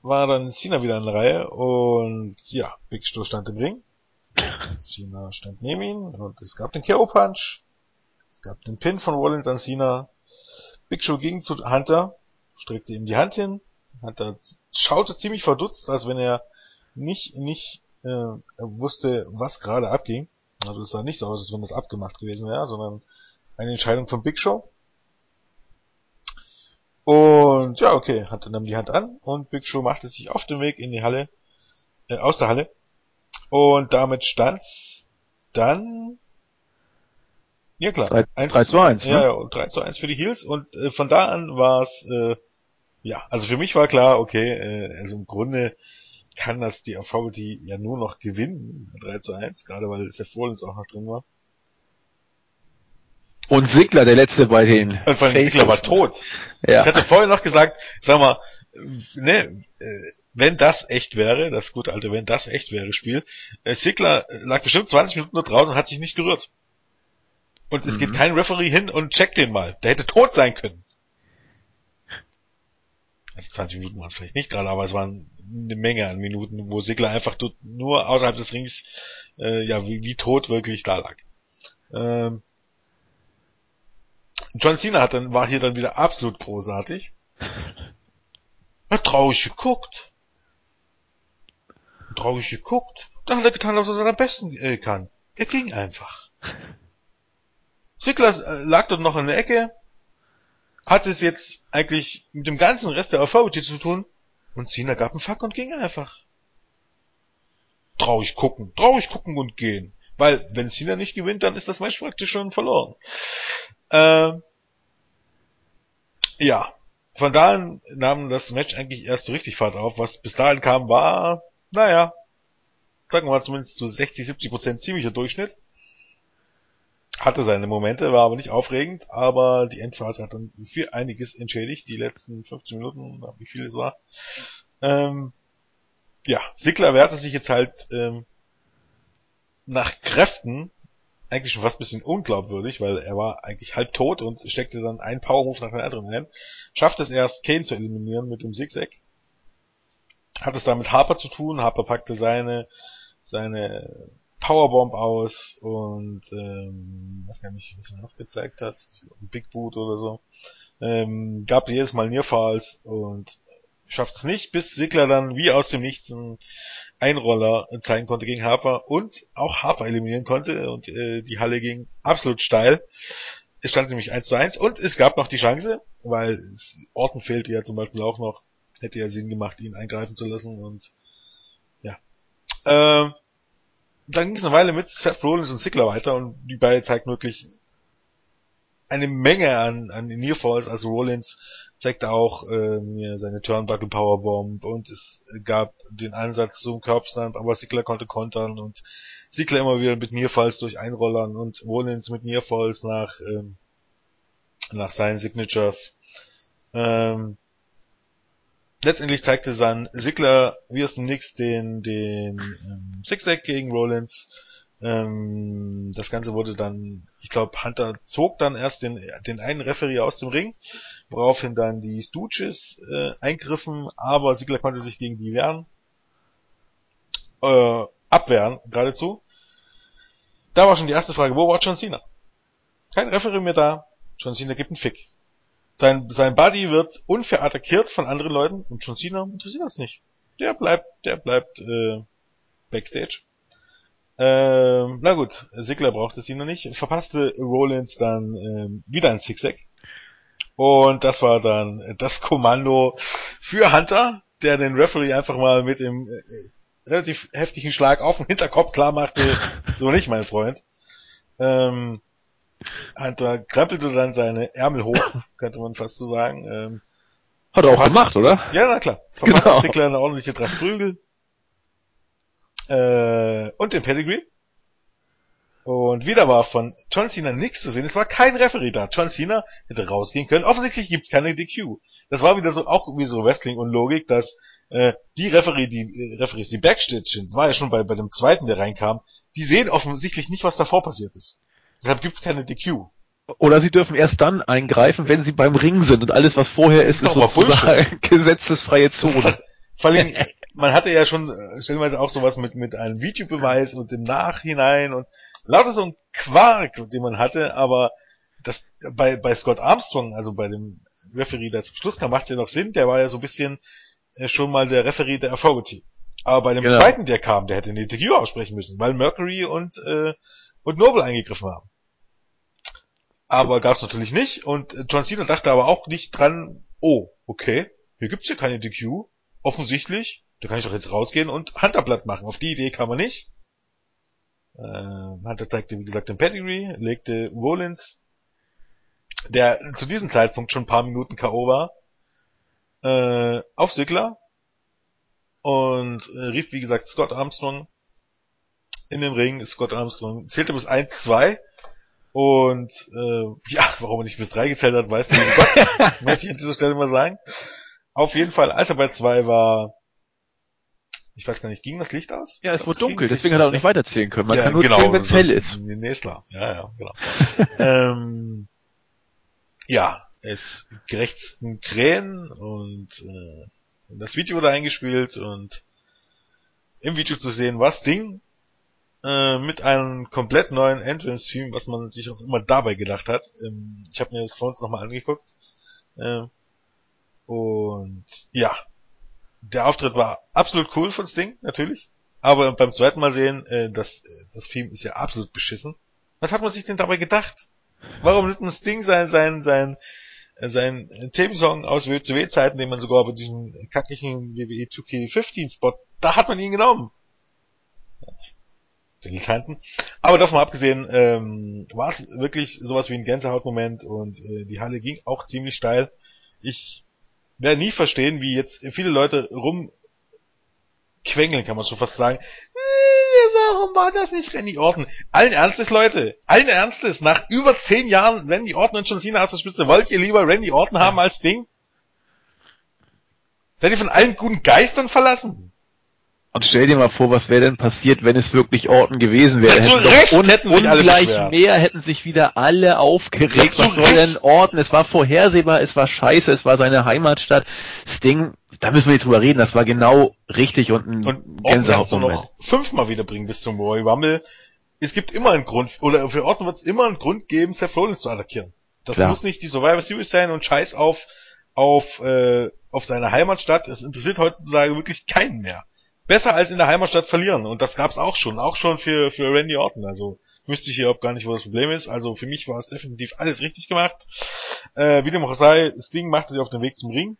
war dann Cena wieder in der Reihe und ja, Big Show stand im Ring. Cena stand neben ihm und es gab den KO Punch. Es gab den Pin von Rollins an Cena. Big Show ging zu Hunter, streckte ihm die Hand hin. Hunter schaute ziemlich verdutzt, als wenn er nicht, nicht äh, wusste, was gerade abging. Also es sah nicht so aus, als wenn das abgemacht gewesen wäre, sondern eine Entscheidung von Big Show. Und ja, okay, hatte dann die Hand an und Big Show machte sich auf den Weg in die Halle, äh, aus der Halle. Und damit stand's dann ja klar. 3, 1, 3 zu 1, ne? Ja, ja, 3 zu 1 für die Heels und äh, von da an war's äh, ja, also für mich war klar, okay, äh, also im Grunde kann das die Authority ja nur noch gewinnen, 3 zu 1, gerade weil Seth Rollins auch noch drin war. Und Sigler, der letzte bei den. Und vor allem Sigler war tot. Ja. Ich hatte vorher noch gesagt, sag mal, ne, äh, wenn das echt wäre, das gute alte wenn das echt wäre Spiel, äh, Sigler lag bestimmt 20 Minuten nur draußen und hat sich nicht gerührt. Und es mhm. geht kein Referee hin und checkt den mal. Der hätte tot sein können. Also 20 Minuten waren es vielleicht nicht gerade, aber es waren eine Menge an Minuten, wo Sigler einfach nur außerhalb des Rings, äh, ja, wie, wie tot wirklich da lag. Ähm, John Cena hat dann, war hier dann wieder absolut großartig. Hat traurig geguckt. Traurig geguckt. Dann hat er getan, was er am besten äh, kann. Er ging einfach. Ziggler äh, lag dort noch in der Ecke, hat es jetzt eigentlich mit dem ganzen Rest der Authority zu tun und Cena gab einen Fuck und ging einfach. Traurig gucken, traurig gucken und gehen. Weil, wenn Cena nicht gewinnt, dann ist das Match praktisch schon verloren. Ähm, ja, von da an nahm das Match eigentlich erst so richtig Fahrt auf. Was bis dahin kam, war, naja, sagen wir mal zumindest zu 60, 70 Prozent ziemlicher Durchschnitt. Hatte seine Momente, war aber nicht aufregend, aber die Endphase hat dann für einiges entschädigt, die letzten 15 Minuten, wie viel es war. Ähm, ja, Sigler wehrte sich jetzt halt ähm, nach Kräften eigentlich schon fast ein bisschen unglaubwürdig, weil er war eigentlich halb tot und steckte dann einen Powermove nach dem anderen ein. Schafft es erst, Kane zu eliminieren mit dem Zigzag. Hat es da mit Harper zu tun. Harper packte seine, seine Powerbomb aus und ähm, weiß gar nicht, was er noch gezeigt hat. Big Boot oder so. Ähm, gab jedes Mal Nearfalls und schafft es nicht, bis Sigler dann wie aus dem Nichts einen Einroller zeigen konnte gegen Harper und auch Harper eliminieren konnte und äh, die Halle ging absolut steil. Es stand nämlich 1 zu 1 und es gab noch die Chance, weil Orton fehlte ja zum Beispiel auch noch, hätte ja Sinn gemacht, ihn eingreifen zu lassen und ja. Ähm, dann ging es eine Weile mit Seth Rollins und Sigler weiter und die beiden zeigten wirklich eine Menge an, an Nearfalls, also Rollins zeigte auch äh, seine Turnbuckle Powerbomb und es gab den Einsatz zum Curbstamp, aber Sigler konnte kontern und Sigler immer wieder mit Nearfalls durch Einrollern und Rollins mit Nearfalls nach ähm, nach seinen Signatures. Ähm, letztendlich zeigte dann Sigler wie es nix den, den ähm, Zigzag gegen Rollins. Ähm, das Ganze wurde dann, ich glaube, Hunter zog dann erst den, den einen Referee aus dem Ring, woraufhin dann die Stooges äh, eingriffen, aber Sigler konnte sich gegen die wehren. Äh, abwehren, geradezu. Da war schon die erste Frage, wo war John Cena? Kein Referee mehr da, John Cena gibt einen Fick. Sein, sein Buddy wird unfair attackiert von anderen Leuten und John Cena interessiert das nicht. Der bleibt, der bleibt äh, Backstage. Ähm, na gut, Sigler brauchte sie noch nicht. Verpasste Rollins dann ähm, wieder ein Zigzag. Und das war dann das Kommando für Hunter, der den Referee einfach mal mit dem äh, relativ heftigen Schlag auf den Hinterkopf klar machte, so nicht, mein Freund. Ähm, Hunter krempelte dann seine Ärmel hoch, könnte man fast so sagen. Ähm, Hat er auch gemacht, oder? Ja, na klar. Verpasste genau. Ziggler eine ordentliche Tracht Prügel. Äh, und den Pedigree. Und wieder war von John Cena nichts zu sehen. Es war kein Referee da. John Cena hätte rausgehen können. Offensichtlich gibt's keine DQ. Das war wieder so auch wie so Wrestling und Logik, dass äh, die Referee, die äh, Referees, die Backstage sind, war ja schon bei, bei dem zweiten, der reinkam, die sehen offensichtlich nicht, was davor passiert ist. Deshalb gibt's keine DQ. Oder sie dürfen erst dann eingreifen, wenn sie beim Ring sind und alles, was vorher ist, ist, sozusagen gesetzesfreie Zone. Vor allem, man hatte ja schon äh, stellenweise auch sowas mit, mit einem Videobeweis und im Nachhinein und lauter so ein Quark, den man hatte, aber das bei, bei Scott Armstrong, also bei dem Referee, der zum Schluss kam, macht ja noch Sinn, der war ja so ein bisschen äh, schon mal der Referee der Authority. Aber bei dem genau. zweiten, der kam, der hätte eine DQ aussprechen müssen, weil Mercury und äh, und Noble eingegriffen haben. Aber gab's natürlich nicht und John Cena dachte aber auch nicht dran, oh, okay, hier gibt's ja keine DQ, offensichtlich, da kann ich doch jetzt rausgehen und Hunterblatt machen. Auf die Idee kam er nicht. Äh, Hunter zeigte, wie gesagt, den Pedigree, legte Rollins, der zu diesem Zeitpunkt schon ein paar Minuten K.O. war, äh, auf Sigler und äh, rief, wie gesagt, Scott Armstrong in den Ring, Scott Armstrong, zählte bis 1, 2 und äh, ja, warum er nicht bis 3 gezählt hat, weiß nicht möchte ich an dieser Stelle mal sagen. Auf jeden Fall, als er bei 2 war, ich weiß gar nicht, ging das Licht aus? Ja, es wurde dunkel, deswegen hat er auch nicht weiterzählen können. Man ja, kann nur genau, zählen, wenn es hell ist. Nee, ist klar. Ja, ja, genau. ähm, ja, es gerechtsten Krähen und äh, das Video wurde eingespielt und im Video zu sehen, was Ding äh, mit einem komplett neuen Entrance-Theme, was man sich auch immer dabei gedacht hat. Ähm, ich habe mir das vor uns nochmal angeguckt. Äh, und ja, der Auftritt war absolut cool von Sting, natürlich. Aber beim zweiten Mal sehen, äh, das, das Theme ist ja absolut beschissen. Was hat man sich denn dabei gedacht? Warum nimmt man Sting sein, sein, sein, sein Themensong aus WCW-Zeiten, den man sogar bei diesem kackigen WWE 2K15-Spot, da hat man ihn genommen. Dilettanten. Aber davon abgesehen, ähm, war es wirklich sowas wie ein Gänsehautmoment und äh, die Halle ging auch ziemlich steil. Ich werde nie verstehen, wie jetzt viele Leute rumquengeln, kann man schon fast sagen. Äh, warum war das nicht Randy Orton? Allen Ernstes, Leute, allen Ernstes, nach über zehn Jahren Randy Orton und John Cena aus der Spitze, wollt ihr lieber Randy Orton haben als Ding? Seid ihr von allen guten Geistern verlassen? Und stell dir mal vor, was wäre denn passiert, wenn es wirklich Orten gewesen wäre. Zu Recht un hätten sich ungleich alle mehr, hätten sich wieder alle aufgeregt. was soll denn Orten? Es war vorhersehbar, es war scheiße, es war seine Heimatstadt. Sting, da müssen wir nicht drüber reden, das war genau richtig und ein und Gänsehautmoment. noch fünfmal wiederbringen bis zum Royal Rumble. Es gibt immer einen Grund, oder für Orten wird es immer einen Grund geben, Seth Rollins zu attackieren. Das Klar. muss nicht die Survivor Series sein und scheiß auf, auf, äh, auf seine Heimatstadt. Es interessiert heutzutage wirklich keinen mehr besser als in der Heimatstadt verlieren. Und das gab's auch schon, auch schon für, für Randy Orton. Also wüsste ich hier überhaupt gar nicht, wo das Problem ist. Also für mich war es definitiv alles richtig gemacht. Äh, wie dem auch sei, Sting machte sich auf den Weg zum Ring.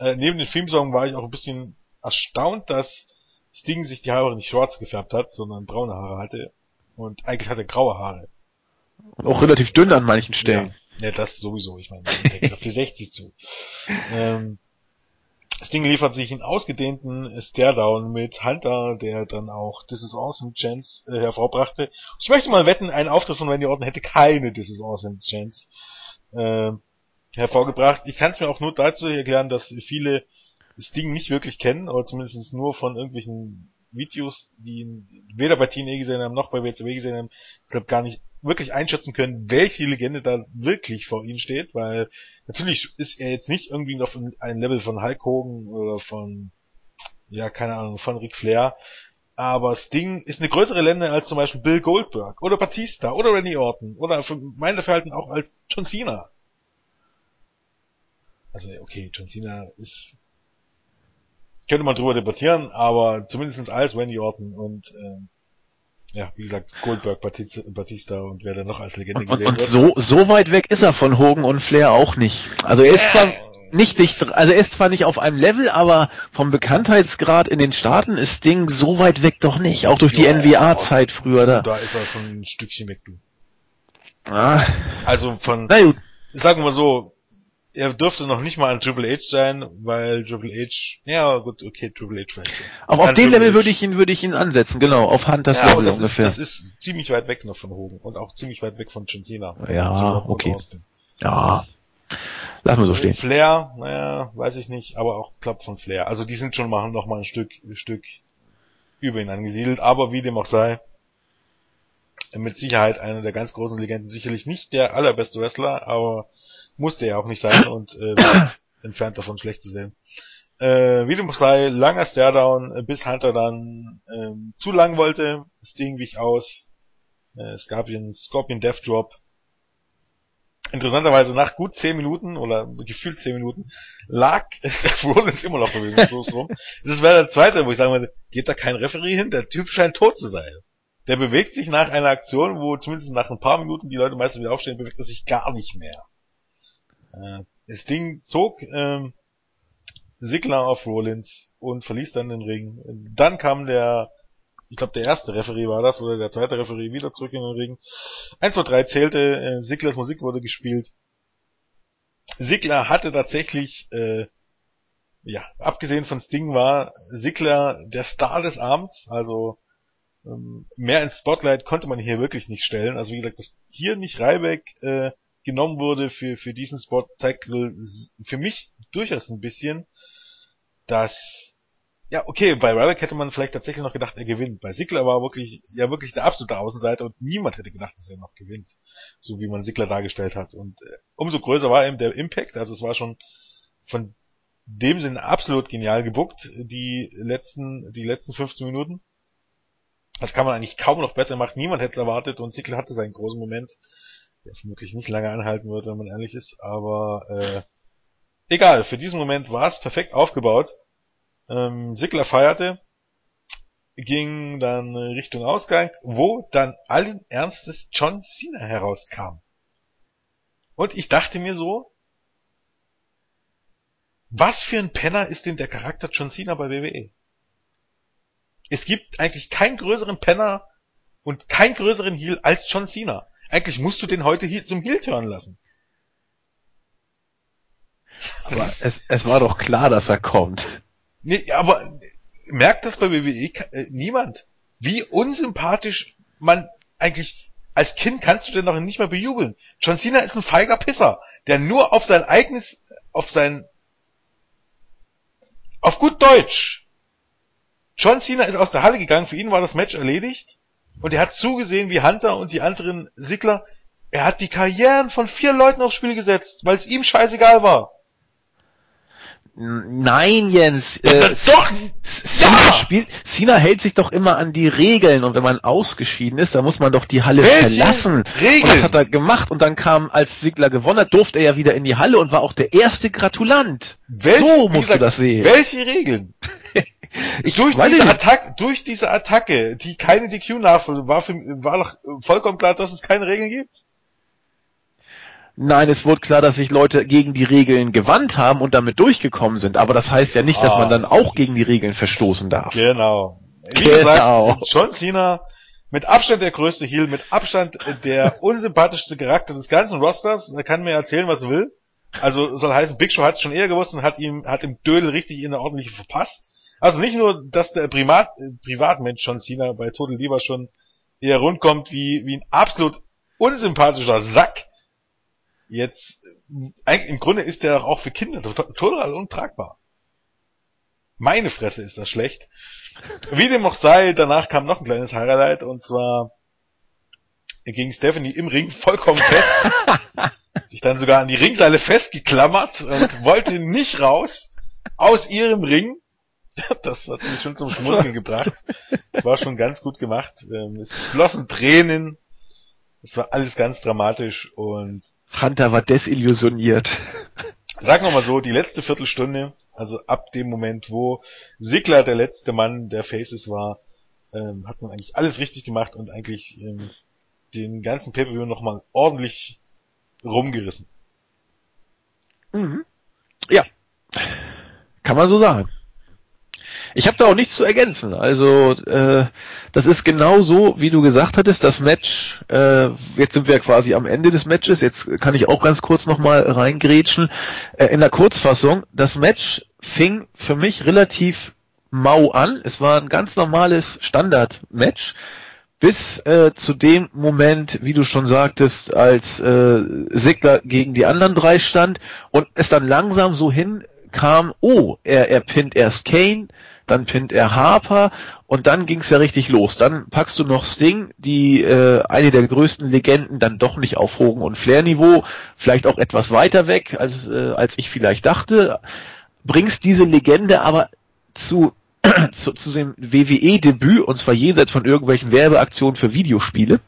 Äh, neben den Filmsong war ich auch ein bisschen erstaunt, dass Sting sich die Haare nicht schwarz gefärbt hat, sondern braune Haare hatte. Und eigentlich hatte er graue Haare. Und auch relativ dünn an manchen Stellen. Ja, ja das sowieso. Ich meine, auf die 60 zu. Ähm, das Ding liefert sich einen ausgedehnten Staredown mit Hunter, der dann auch This is Awesome Chance äh, hervorbrachte. Ich möchte mal wetten, ein Auftritt von Randy Orton hätte keine This is Awesome Chance äh, hervorgebracht. Ich kann es mir auch nur dazu erklären, dass viele Sting nicht wirklich kennen, oder zumindest nur von irgendwelchen Videos, die ihn weder bei TNA gesehen haben, noch bei WCW gesehen haben, ich glaube gar nicht wirklich einschätzen können, welche Legende da wirklich vor ihnen steht, weil natürlich ist er jetzt nicht irgendwie auf ein Level von Hulk Hogan oder von, ja, keine Ahnung, von Ric Flair, aber Sting ist eine größere Legende als zum Beispiel Bill Goldberg oder Batista oder Randy Orton oder für mein Verhalten auch als John Cena. Also okay, John Cena ist könnte man drüber debattieren, aber zumindestens als Randy Orton und ähm, ja, wie gesagt, Goldberg, Batista und wer da noch als Legende gesehen und, und wird. Und so, so weit weg ist er von Hogan und Flair auch nicht. Also er ist zwar nicht dicht, also er ist zwar nicht auf einem Level, aber vom Bekanntheitsgrad in den Staaten ist Ding so weit weg doch nicht. Auch durch die ja, NWA-Zeit früher da. Da ist er schon ein Stückchen weg, du. Ah. Also von, sagen wir so, er dürfte noch nicht mal ein Triple H sein, weil Triple H, ja gut, okay, Triple H vielleicht. Aber auf dem Level H. würde ich ihn, würde ich ihn ansetzen, genau, auf Hunters ja, Level das ungefähr. Ist, das ist ziemlich weit weg noch von Hogan und auch ziemlich weit weg von John Cena. Ja, okay. Ja. Lass mal so stehen. Flair, naja, weiß ich nicht, aber auch klappt von Flair. Also die sind schon mal noch mal ein Stück, ein Stück über ihn angesiedelt, aber wie dem auch sei, mit Sicherheit einer der ganz großen Legenden, sicherlich nicht der allerbeste Wrestler, aber musste er auch nicht sein und äh, entfernt davon schlecht zu sehen. Äh, wie dem auch sei, langer Stairdown, äh, bis Hunter dann ähm, zu lang wollte, Sting wich aus, äh, es gab einen Scorpion Death Drop. Interessanterweise nach gut 10 Minuten oder gefühlt 10 Minuten lag Seth Rollins immer noch bewegungslos rum. Das wäre der zweite, wo ich sagen würde, geht da kein Referee hin? Der Typ scheint tot zu sein. Der bewegt sich nach einer Aktion, wo zumindest nach ein paar Minuten die Leute meistens wieder aufstehen, bewegt er sich gar nicht mehr. Äh, das Ding zog ähm, Sigler auf Rollins und verließ dann den Ring. Dann kam der, ich glaube der erste Referee war das, oder der zweite Referee wieder zurück in den Ring. 1, 2, 3 zählte, äh, Siglers Musik wurde gespielt. Sigler hatte tatsächlich, äh, ja, abgesehen von Sting war Sigler der Star des Abends, also mehr ins Spotlight konnte man hier wirklich nicht stellen. Also wie gesagt, dass hier nicht Ryback äh, genommen wurde für, für diesen Spot, zeigt für mich durchaus ein bisschen, dass, ja, okay, bei Ryback hätte man vielleicht tatsächlich noch gedacht, er gewinnt. Bei Sigler war wirklich, ja wirklich der absolute Außenseiter und niemand hätte gedacht, dass er noch gewinnt. So wie man Sigler dargestellt hat. Und äh, umso größer war eben der Impact, also es war schon von dem Sinn absolut genial gebuckt, die letzten, die letzten 15 Minuten. Das kann man eigentlich kaum noch besser machen. Niemand hätte es erwartet und Sigler hatte seinen großen Moment der vermutlich nicht lange anhalten wird, wenn man ehrlich ist, aber äh, egal, für diesen Moment war es perfekt aufgebaut. Ähm, Sigler feierte, ging dann Richtung Ausgang, wo dann allen Ernstes John Cena herauskam. Und ich dachte mir so, was für ein Penner ist denn der Charakter John Cena bei WWE? Es gibt eigentlich keinen größeren Penner und keinen größeren Heel als John Cena. Eigentlich musst du den heute hier zum Heel turnen lassen. Aber es, es war doch klar, dass er kommt. Nee, aber merkt das bei WWE äh, niemand? Wie unsympathisch man eigentlich als Kind kannst du den doch nicht mehr bejubeln. John Cena ist ein feiger Pisser, der nur auf sein eigenes, auf sein, auf gut Deutsch. John Cena ist aus der Halle gegangen, für ihn war das Match erledigt und er hat zugesehen, wie Hunter und die anderen Sigler, er hat die Karrieren von vier Leuten aufs Spiel gesetzt, weil es ihm scheißegal war. Nein, Jens. Äh, doch! Cena, ja! spielt, Cena hält sich doch immer an die Regeln und wenn man ausgeschieden ist, dann muss man doch die Halle Welche verlassen. Regeln? Und das hat er gemacht und dann kam, als Sigler gewonnen hat, durfte er ja wieder in die Halle und war auch der erste Gratulant. Welche, so musst gesagt, du das sehen. Welche Regeln? Ich durch diese Attacke, durch diese Attacke, die keine DQ nachfolgt, war, für, war doch vollkommen klar, dass es keine Regeln gibt. Nein, es wurde klar, dass sich Leute gegen die Regeln gewandt haben und damit durchgekommen sind. Aber das heißt ja nicht, dass ah, man dann auch gegen die Regeln verstoßen darf. Genau. Wie genau. gesagt, John Cena mit Abstand der größte Heel, mit Abstand der unsympathischste Charakter des ganzen Rosters. Er kann mir erzählen, was er will. Also soll heißen, Big Show hat es schon eher gewusst und hat ihm hat im Dödel richtig in der ordentliche verpasst. Also nicht nur, dass der Primat, Privatmensch John Cena bei Total Diva schon eher rundkommt wie, wie ein absolut unsympathischer Sack. Jetzt, eigentlich, im Grunde ist der auch für Kinder total untragbar. Meine Fresse ist das schlecht. Wie dem auch sei, danach kam noch ein kleines Highlight und zwar ging Stephanie im Ring vollkommen fest, sich dann sogar an die Ringseile festgeklammert und wollte nicht raus aus ihrem Ring. Das hat mich schon zum Schmunzeln gebracht. Das war schon ganz gut gemacht. Ähm, es flossen Tränen. Es war alles ganz dramatisch und Hunter war desillusioniert. Sagen wir mal so, die letzte Viertelstunde, also ab dem Moment, wo Sigler der letzte Mann der Faces war, ähm, hat man eigentlich alles richtig gemacht und eigentlich ähm, den ganzen Pay-Per-View nochmal ordentlich rumgerissen. Mhm. Ja. Kann man so sagen. Ich habe da auch nichts zu ergänzen. Also äh, das ist genau so, wie du gesagt hattest, das Match, äh, jetzt sind wir quasi am Ende des Matches, jetzt kann ich auch ganz kurz nochmal reingrätschen. Äh, in der Kurzfassung, das Match fing für mich relativ mau an. Es war ein ganz normales Standard-Match bis äh, zu dem Moment, wie du schon sagtest, als äh, Sigler gegen die anderen drei stand und es dann langsam so hinkam, oh, er, er pinnt erst Kane, dann pinnt er Harper und dann ging's ja richtig los. Dann packst du noch Sting, die äh, eine der größten Legenden, dann doch nicht auf Hogan und Flair-Niveau, vielleicht auch etwas weiter weg, als, äh, als ich vielleicht dachte, bringst diese Legende aber zu zu, zu dem WWE-Debüt, und zwar jenseits von irgendwelchen Werbeaktionen für Videospiele,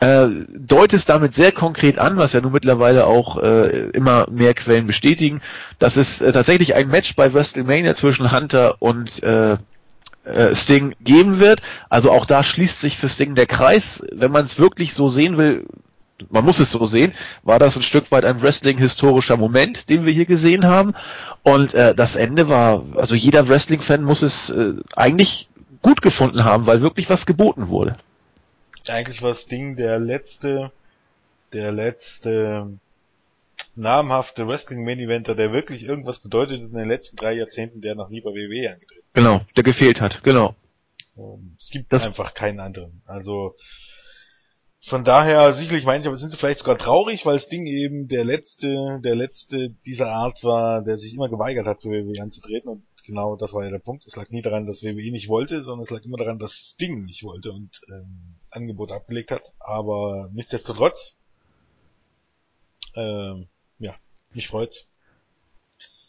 äh, deutest damit sehr konkret an, was ja nun mittlerweile auch äh, immer mehr Quellen bestätigen, dass es äh, tatsächlich ein Match bei WrestleMania zwischen Hunter und äh, äh Sting geben wird. Also auch da schließt sich für Sting der Kreis. Wenn man es wirklich so sehen will, man muss es so sehen, war das ein Stück weit ein Wrestling-historischer Moment, den wir hier gesehen haben. Und äh, das Ende war, also jeder Wrestling-Fan muss es äh, eigentlich gut gefunden haben, weil wirklich was geboten wurde. Eigentlich war Sting der letzte, der letzte namhafte Wrestling-Main-Eventer, der wirklich irgendwas bedeutet in den letzten drei Jahrzehnten, der noch nie bei WWE angetreten Genau, der gefehlt hat, genau. Es gibt das einfach keinen anderen. Also von daher, sicherlich manche, aber sind sie vielleicht sogar traurig, weil das Ding eben der letzte, der letzte dieser Art war, der sich immer geweigert hat, für WWE anzutreten. Und genau das war ja der Punkt. Es lag nie daran, dass WWE nicht wollte, sondern es lag immer daran, dass Sting nicht wollte und ähm, Angebot abgelegt hat. Aber nichtsdestotrotz, ähm, ja, mich freut's.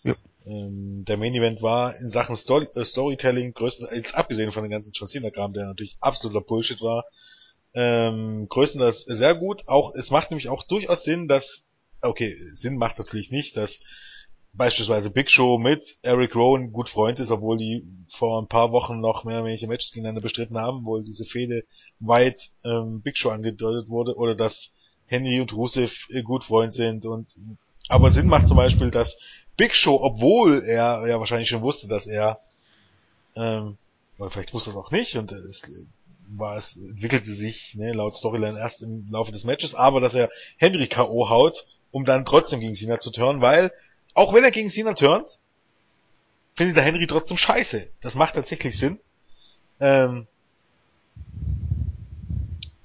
Ja. Ähm, der Main Event war in Sachen Story äh, Storytelling größtenteils, abgesehen von den ganzen John Cena-Kram, der natürlich absoluter Bullshit war, ähm, größtenteils sehr gut. Auch es macht nämlich auch durchaus Sinn, dass okay, Sinn macht natürlich nicht, dass beispielsweise Big Show mit Eric Rowan gut Freund ist, obwohl die vor ein paar Wochen noch mehr welche Matches gegeneinander bestritten haben, wo diese Fehde weit ähm, Big Show angedeutet wurde, oder dass Henry und Rusev äh, gut Freund sind und aber Sinn macht zum Beispiel, dass Big Show, obwohl er ja wahrscheinlich schon wusste, dass er ähm, oder vielleicht wusste es auch nicht und es war es, entwickelte sich, ne, laut Storyline erst im Laufe des Matches, aber dass er Henry K.O. haut, um dann trotzdem gegen Cena zu turnen, weil, auch wenn er gegen Cena turnt, findet der Henry trotzdem scheiße. Das macht tatsächlich Sinn. Ähm,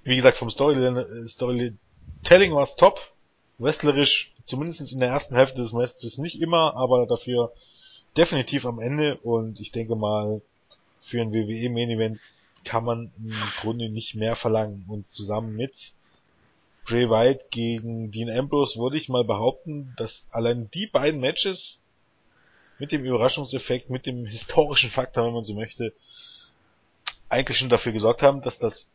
wie gesagt, vom Storyline, Storytelling war es top. Wrestlerisch, zumindest in der ersten Hälfte des Matches nicht immer, aber dafür definitiv am Ende und ich denke mal, für ein WWE Main Event kann man im Grunde nicht mehr verlangen. Und zusammen mit Bray Wyatt gegen Dean Ambrose würde ich mal behaupten, dass allein die beiden Matches mit dem Überraschungseffekt, mit dem historischen Faktor, wenn man so möchte, eigentlich schon dafür gesorgt haben, dass das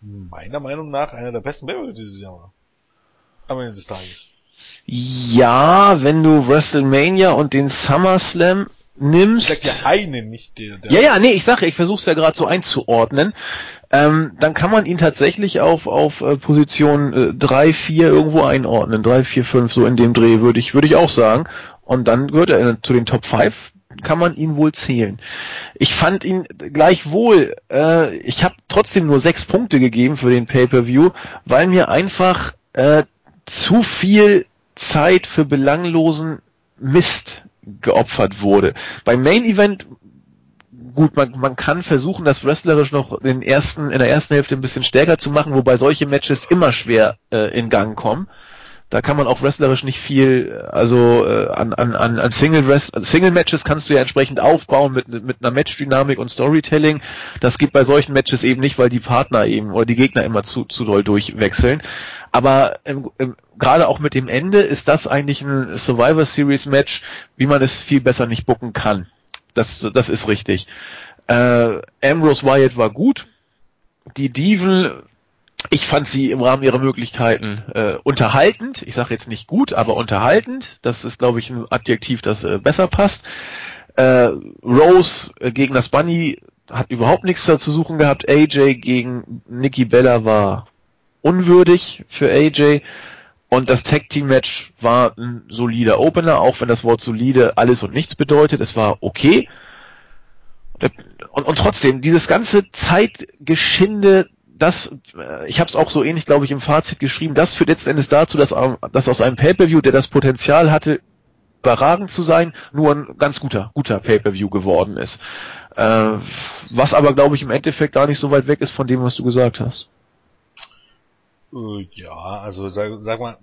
meiner Meinung nach einer der besten Battle dieses Jahr war. Am Ende des Tages. Ja, wenn du WrestleMania und den SummerSlam nimmst. Ich sag ja einen, nicht der. der ja, ja, nee, ich sage, ich versuche ja gerade so einzuordnen. Ähm, dann kann man ihn tatsächlich auf, auf äh, Position äh, 3, 4 irgendwo einordnen. 3, 4, 5, so in dem Dreh würde ich, würde ich auch sagen. Und dann gehört er zu den Top 5 kann man ihn wohl zählen. Ich fand ihn gleichwohl, äh, ich habe trotzdem nur sechs Punkte gegeben für den Pay-Per-View, weil mir einfach äh, zu viel Zeit für belanglosen Mist geopfert wurde. Beim Main Event gut, man, man kann versuchen, das wrestlerisch noch den ersten, in der ersten Hälfte ein bisschen stärker zu machen, wobei solche Matches immer schwer äh, in Gang kommen. Da kann man auch wrestlerisch nicht viel, also äh, an, an, an Single Rest, Single Matches kannst du ja entsprechend aufbauen mit, mit einer Matchdynamik und Storytelling. Das geht bei solchen Matches eben nicht, weil die Partner eben oder die Gegner immer zu, zu doll durchwechseln. Aber im, im, gerade auch mit dem Ende ist das eigentlich ein Survivor Series Match, wie man es viel besser nicht bucken kann. Das, das ist richtig. Äh, Ambrose Wyatt war gut. Die Diven ich fand sie im Rahmen ihrer Möglichkeiten äh, unterhaltend. Ich sage jetzt nicht gut, aber unterhaltend. Das ist, glaube ich, ein Adjektiv, das äh, besser passt. Äh, Rose äh, gegen das Bunny hat überhaupt nichts da zu suchen gehabt. AJ gegen Nikki Bella war unwürdig für AJ. Und das Tag Team Match war ein solider Opener, auch wenn das Wort solide alles und nichts bedeutet. Es war okay. Und, und trotzdem, dieses ganze Zeitgeschinde das, äh, ich habe es auch so ähnlich, glaube ich, im Fazit geschrieben, das führt letzten Endes dazu, dass, dass aus einem Pay-Per-View, der das Potenzial hatte, überragend zu sein, nur ein ganz guter, guter Pay-Per-View geworden ist. Äh, was aber, glaube ich, im Endeffekt gar nicht so weit weg ist von dem, was du gesagt hast. Äh, ja, also sag, sag mal,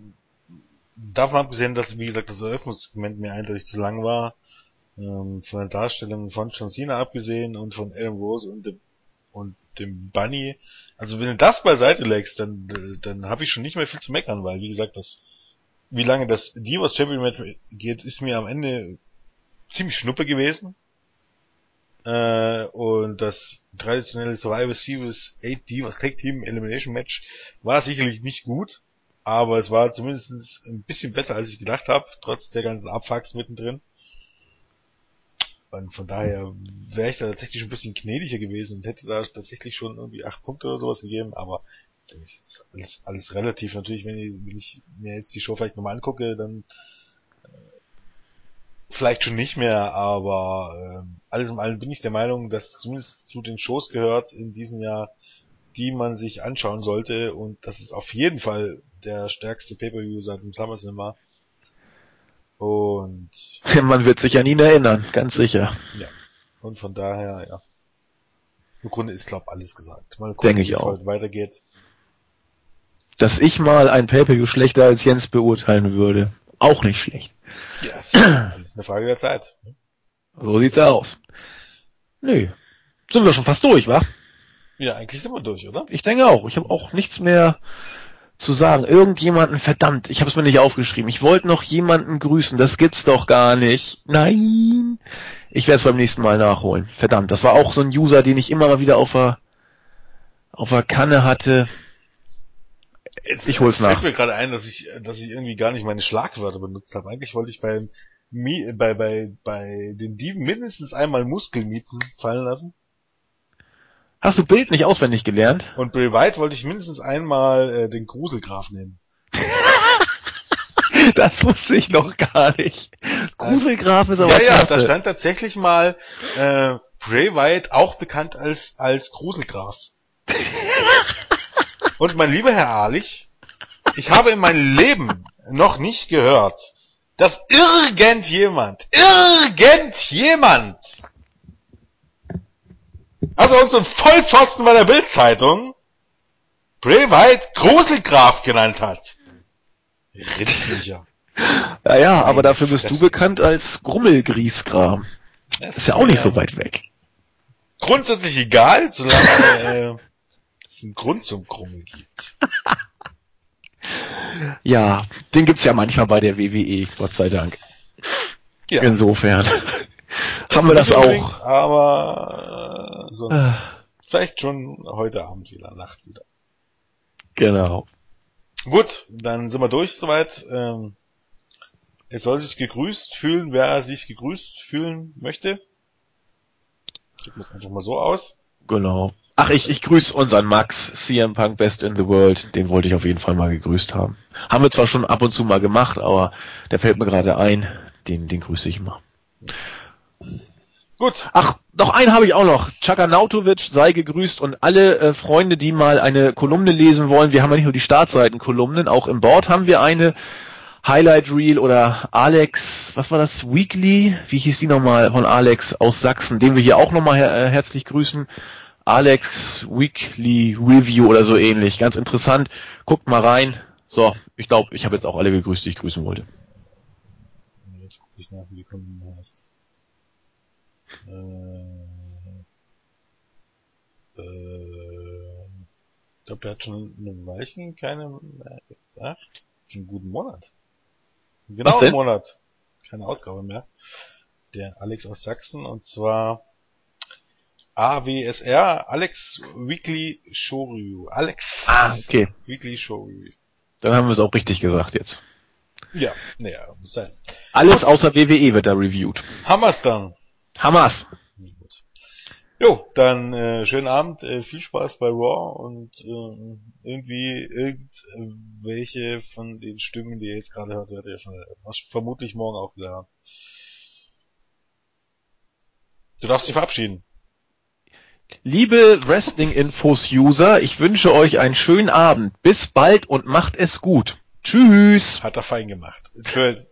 davon abgesehen, dass, wie gesagt, das Eröffnungssegment mir eindeutig zu lang war, ähm, von der Darstellung von John Cena abgesehen und von Adam Rose und dem, und dem Bunny. Also wenn du das beiseite legst, dann, dann habe ich schon nicht mehr viel zu meckern, weil wie gesagt, das, wie lange das Divas Champion Match geht, ist mir am Ende ziemlich schnuppe gewesen. Äh, und das traditionelle Survivor Series 8 Divas Tag Team Elimination Match war sicherlich nicht gut, aber es war zumindest ein bisschen besser, als ich gedacht habe, trotz der ganzen Abfucks mittendrin. Und von daher wäre ich da tatsächlich ein bisschen gnädiger gewesen und hätte da tatsächlich schon irgendwie acht Punkte oder sowas gegeben, aber alles, alles relativ. Natürlich, wenn ich, wenn ich mir jetzt die Show vielleicht nochmal angucke, dann vielleicht schon nicht mehr, aber äh, alles in allem bin ich der Meinung, dass zumindest zu den Shows gehört in diesem Jahr, die man sich anschauen sollte und das ist auf jeden Fall der stärkste Pay-Per-View seit dem SummerSlam war. Und man wird sich an ihn erinnern, ganz sicher. Ja. Und von daher, ja. Im Grunde ist, glaube alles gesagt. Mal gucken, wie es heute weitergeht. Dass ich mal ein Pay-Per-View schlechter als Jens beurteilen würde. Auch nicht schlecht. Ja, das ist eine Frage der Zeit. So sieht's aus. Nö. Sind wir schon fast durch, wa? Ja, eigentlich sind wir durch, oder? Ich denke auch. Ich habe auch nichts mehr zu sagen, irgendjemanden, verdammt, ich habe es mir nicht aufgeschrieben, ich wollte noch jemanden grüßen, das gibt's doch gar nicht. Nein, ich werde es beim nächsten Mal nachholen. Verdammt, das war auch so ein User, den ich immer mal wieder auf der, auf der Kanne hatte. Jetzt, ich hol's nach. Fällt mir gerade ein, dass ich, dass ich irgendwie gar nicht meine Schlagwörter benutzt habe. Eigentlich wollte ich bei, bei, bei, bei den Dieben mindestens einmal Muskelmiezen fallen lassen. Hast du Bild nicht auswendig gelernt? Und Bray White wollte ich mindestens einmal äh, den Gruselgraf nennen. das wusste ich noch gar nicht. Gruselgraf ist aber Ja, ja, da stand tatsächlich mal äh, Bray White, auch bekannt als, als Gruselgraf. Und mein lieber Herr Ahlich, ich habe in meinem Leben noch nicht gehört, dass irgendjemand, irgendjemand also irgend so ein Vollpfosten bei der Bildzeitung Bray White Gruselgraf genannt hat. Rindviecher. Ja, ja, aber dafür bist du bekannt als Grummelgriesgram. Das ist ja auch nicht so weit weg. Grundsätzlich egal, solange äh, es einen Grund zum Grummeln gibt. ja, den gibt's ja manchmal bei der WWE, Gott sei Dank. Ja. Insofern haben wir das auch. Aber äh, sonst äh. vielleicht schon heute Abend wieder, Nacht wieder. Genau. Gut, dann sind wir durch soweit. Ähm, es soll sich gegrüßt fühlen, wer sich gegrüßt fühlen möchte. Wir es einfach mal so aus. Genau. Ach, ich, ich grüße unseren Max, CM Punk Best in the World. Den wollte ich auf jeden Fall mal gegrüßt haben. Haben wir zwar schon ab und zu mal gemacht, aber der fällt mir gerade ein. Den, den grüße ich mal. Gut. Ach, noch einen habe ich auch noch. Chakanautovic sei gegrüßt und alle äh, Freunde, die mal eine Kolumne lesen wollen, wir haben ja nicht nur die Startseitenkolumnen, auch im Board haben wir eine Highlight Reel oder Alex, was war das, Weekly, wie hieß die nochmal, von Alex aus Sachsen, den wir hier auch nochmal her äh, herzlich grüßen. Alex Weekly Review oder so ähnlich, ganz interessant. Guckt mal rein, So, ich glaube, ich habe jetzt auch alle gegrüßt, die ich grüßen wollte. Jetzt gucke ich nach, wie die Kolumne heißt. Äh, äh, ich glaube, der hat schon eine Weilchen keine, ach, schon einen guten Monat. Genau einen Monat. Keine Ausgabe mehr. Der Alex aus Sachsen und zwar AWSR, Alex Weekly Shoryu. Alex ah, okay. Weekly Shoryu. Dann haben wir es auch richtig gesagt jetzt. Ja, naja, muss sein. Alles außer WWE wird da reviewed. Hammers dann. Hammers. Jo, dann äh, schönen Abend, äh, viel Spaß bei Raw und äh, irgendwie irgendwelche von den Stimmen, die ihr jetzt gerade hört, werdet ihr vermutlich morgen auch wieder haben. Du darfst dich verabschieden. Liebe Wrestling-Infos-User, ich wünsche euch einen schönen Abend. Bis bald und macht es gut. Tschüss. Hat er fein gemacht. Schön.